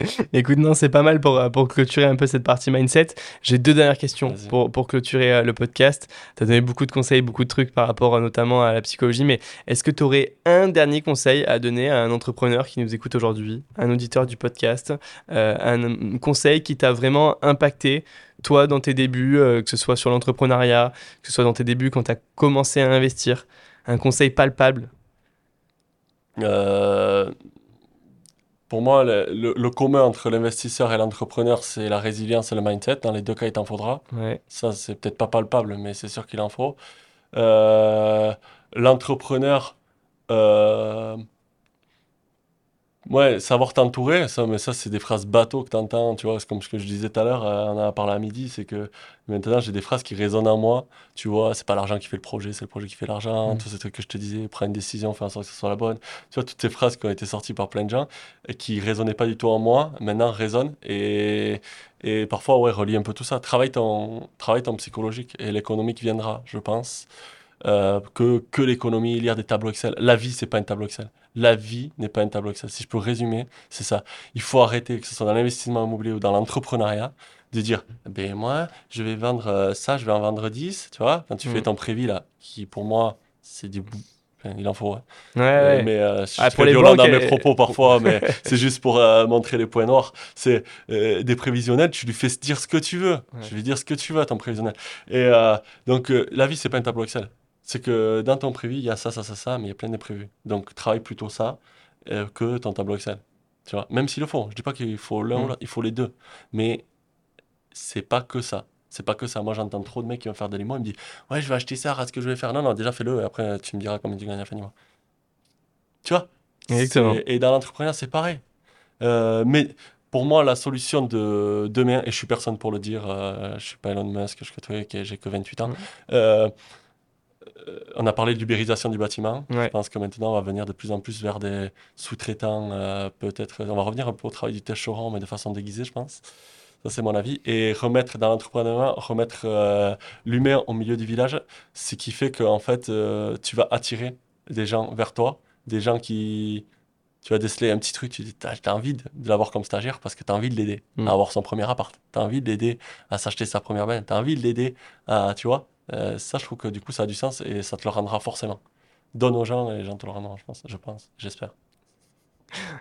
(laughs) Écoute, non, c'est pas mal pour, euh, pour clôturer un peu cette partie mindset. J'ai deux dernières questions pour, pour clôturer euh, le podcast. Tu as donné beaucoup de conseils, beaucoup de trucs par rapport euh, notamment à la psychologie, mais est-ce que tu aurais un dernier conseil à donner à un entrepreneur qui nous écoute aujourd'hui, un auditeur du podcast, euh, un, un conseil qui t'a vraiment impacté, toi, dans tes débuts, euh, que ce soit sur l'entrepreneuriat, que ce soit dans tes débuts quand tu as commencé à investir, un conseil palpable? Euh, pour moi, le, le- le commun entre l'investisseur et l'entrepreneur, c'est la résilience et le mindset. Dans les deux cas, il t'en faudra. Ouais. Ça, c'est peut-être pas palpable, mais c'est sûr qu'il en faut. Euh, l'entrepreneur, euh, ouais, savoir t'entourer, ça, mais ça, c'est des phrases bateaux que tu entends, tu vois. C'est comme ce que je disais tout à l'heure, euh, on en a parlé à midi, c'est que maintenant, j'ai des phrases qui résonnent en moi, tu vois. C'est pas l'argent qui fait le projet, c'est le projet qui fait l'argent. Mm. Tous ces trucs que je te disais, prends une décision, fais en sorte que ce soit la bonne. Tu vois, toutes ces phrases qui ont été sorties par plein de gens et qui résonnaient pas du tout en moi, maintenant résonnent. Et, et parfois, ouais, relie un peu tout ça. Travaille ton, travaille ton psychologique et l'économique viendra, je pense. Euh, que, que l'économie, lire des tableaux Excel. La vie, c'est pas un tableau Excel. La vie n'est pas un tableau Excel. Si je peux résumer, c'est ça. Il faut arrêter, que ce soit dans l'investissement immobilier ou dans l'entrepreneuriat, de dire, ben moi, je vais vendre euh, ça, je vais en vendre 10, tu vois, quand tu Mm. fais ton prévis, là, qui pour moi, c'est du bout. Enfin, il en faut, hein. Ouais, Euh, ouais. mais euh, je suis Ah, très pour les violent dans mes propos parfois, mais (laughs) c'est juste pour euh, montrer les points noirs. C'est euh, des prévisionnels, tu lui fais dire ce que tu veux. Ouais. Je lui dire ce que tu veux à ton prévisionnel. Et donc, la vie, c'est pas un tableau Excel. C'est que dans ton prévu, il y a ça, ça, ça, ça, mais il y a plein d'imprévus. Donc, travaille plutôt ça euh, que ton tableau Excel. Tu vois, même s'il le faut. Je dis pas qu'il faut l'un ou Mm. l'autre, il faut les deux. Mais c'est pas que ça. C'est pas que ça. Moi, j'entends trop de mecs qui vont faire de l'IMO. Ils me disent Ouais, je vais acheter ça, regarde ce que je vais faire. Non, non, déjà fais-le et après, tu me diras combien tu gagnes à la fin du mois. Tu vois? Exactement. Et dans l'entrepreneuriat, c'est pareil. Euh, mais pour moi, la solution de demain, et je suis personne pour le dire, euh, je suis pas Elon Musk, je j'ai que 28 ans. Euh, euh, on a parlé de l'ubérisation du bâtiment. Je pense que maintenant, on va venir de plus en plus vers des sous-traitants, euh, peut-être. On va revenir un peu au travail du tâcheron, mais de façon déguisée, je pense. Ça, c'est mon avis. Et remettre dans l'entrepreneuriat, remettre euh, l'humain au milieu du village, ce qui fait que, en fait, euh, tu vas attirer des gens vers toi, des gens qui. Tu vas déceler un petit truc, tu dis, t'as t'as envie de, l'avoir comme stagiaire parce que tu as envie de l'aider Mm. à avoir son premier appart. Tu as envie de l'aider à s'acheter sa première benne. Tu as envie de l'aider à, tu vois, euh, ça, je trouve que du coup, ça a du sens et ça te le rendra forcément. Donne aux gens et les gens te le rendront, je pense, je pense, j'espère.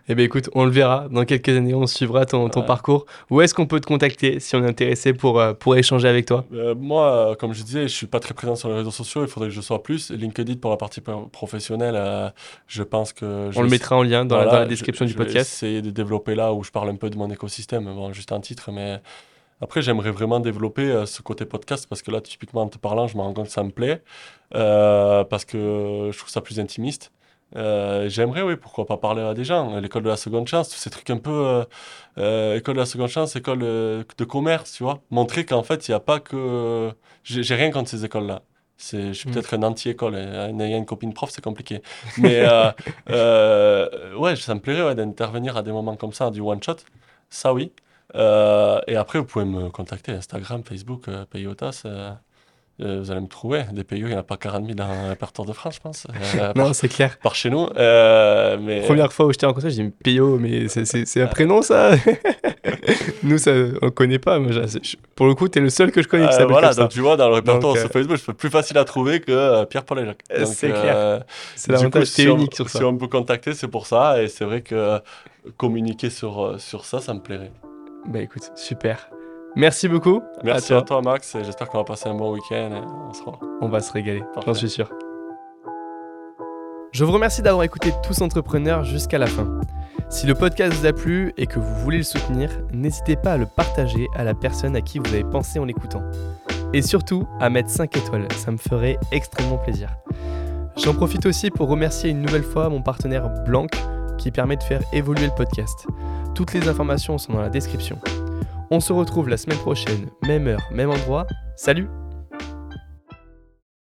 Eh bien écoute, on le verra. Dans quelques années, on suivra ton, ton Ouais. parcours. Où est-ce qu'on peut te contacter si on est intéressé pour, euh, pour échanger avec toi? Euh, moi, comme je disais, je suis pas très présent sur les réseaux sociaux. Il faudrait que je sois plus. LinkedIn pour la partie pro- professionnelle, euh, je pense que. je On le mettra en lien dans, la, Voilà, dans la je- description je du vais podcast. essayer de développer là où je parle un peu de mon écosystème. Bon, juste un titre, mais après, j'aimerais vraiment développer euh, ce côté podcast parce que là, typiquement, en te parlant, je me rends compte que ça me plaît euh, parce que je trouve ça plus intimiste. Euh, j'aimerais, oui, pourquoi pas parler à des gens. L'école de la seconde chance, tous ces trucs un peu. euh, école de la seconde chance, école de commerce, tu vois. Montrer qu'en fait, il n'y a pas que. J'ai rien contre ces écoles-là. C'est, je suis Mm. peut-être un anti-école. En ayant une copine prof, c'est compliqué. Mais euh, (laughs) euh, ouais, ça me plairait ouais, d'intervenir à des moments comme ça, du one-shot. Ça, oui. Euh, et après, vous pouvez me contacter Instagram, Facebook, euh, Payotas. euh, vous allez me trouver. Des PayO, il n'y en a pas 40 000 dans le répertoire de France, je pense. euh, (laughs) Non, c'est clair. par chez nous. Mais Première fois où je t'ai rencontré, j'ai dit Pio, mais c'est- un prénom ça (laughs) Nous, ça, on le connaît pas. Moi, j'ai- je- pour le coup, t'es le seul que je connais qui s'appelle voilà, comme ça. donc tu vois, dans le répertoire Donc, sur Facebook, c'est plus facile à trouver que Pierre-Paul et Jacques. C'est clair. C'est l'avantage, unique sur ça. Si on me peut contacter, c'est pour ça. Et c'est vrai que communiquer sur, sur ça, ça me plairait. Bah écoute, super. Merci beaucoup. Merci à à toi. toi, Max. Et j'espère qu'on va passer un bon week-end. et on. On va se régaler, j'en suis sûr. Je vous remercie d'avoir écouté Tous Entrepreneurs jusqu'à la fin. Si le podcast vous a plu et que vous voulez le soutenir, n'hésitez pas à le partager à la personne à qui vous avez pensé en l'écoutant. Et surtout, à mettre 5 étoiles, ça me ferait extrêmement plaisir. J'en profite aussi pour remercier une nouvelle fois mon partenaire Blanc qui permet de faire évoluer le podcast. Toutes les informations sont dans la description. On se retrouve la semaine prochaine, même heure, même endroit. Salut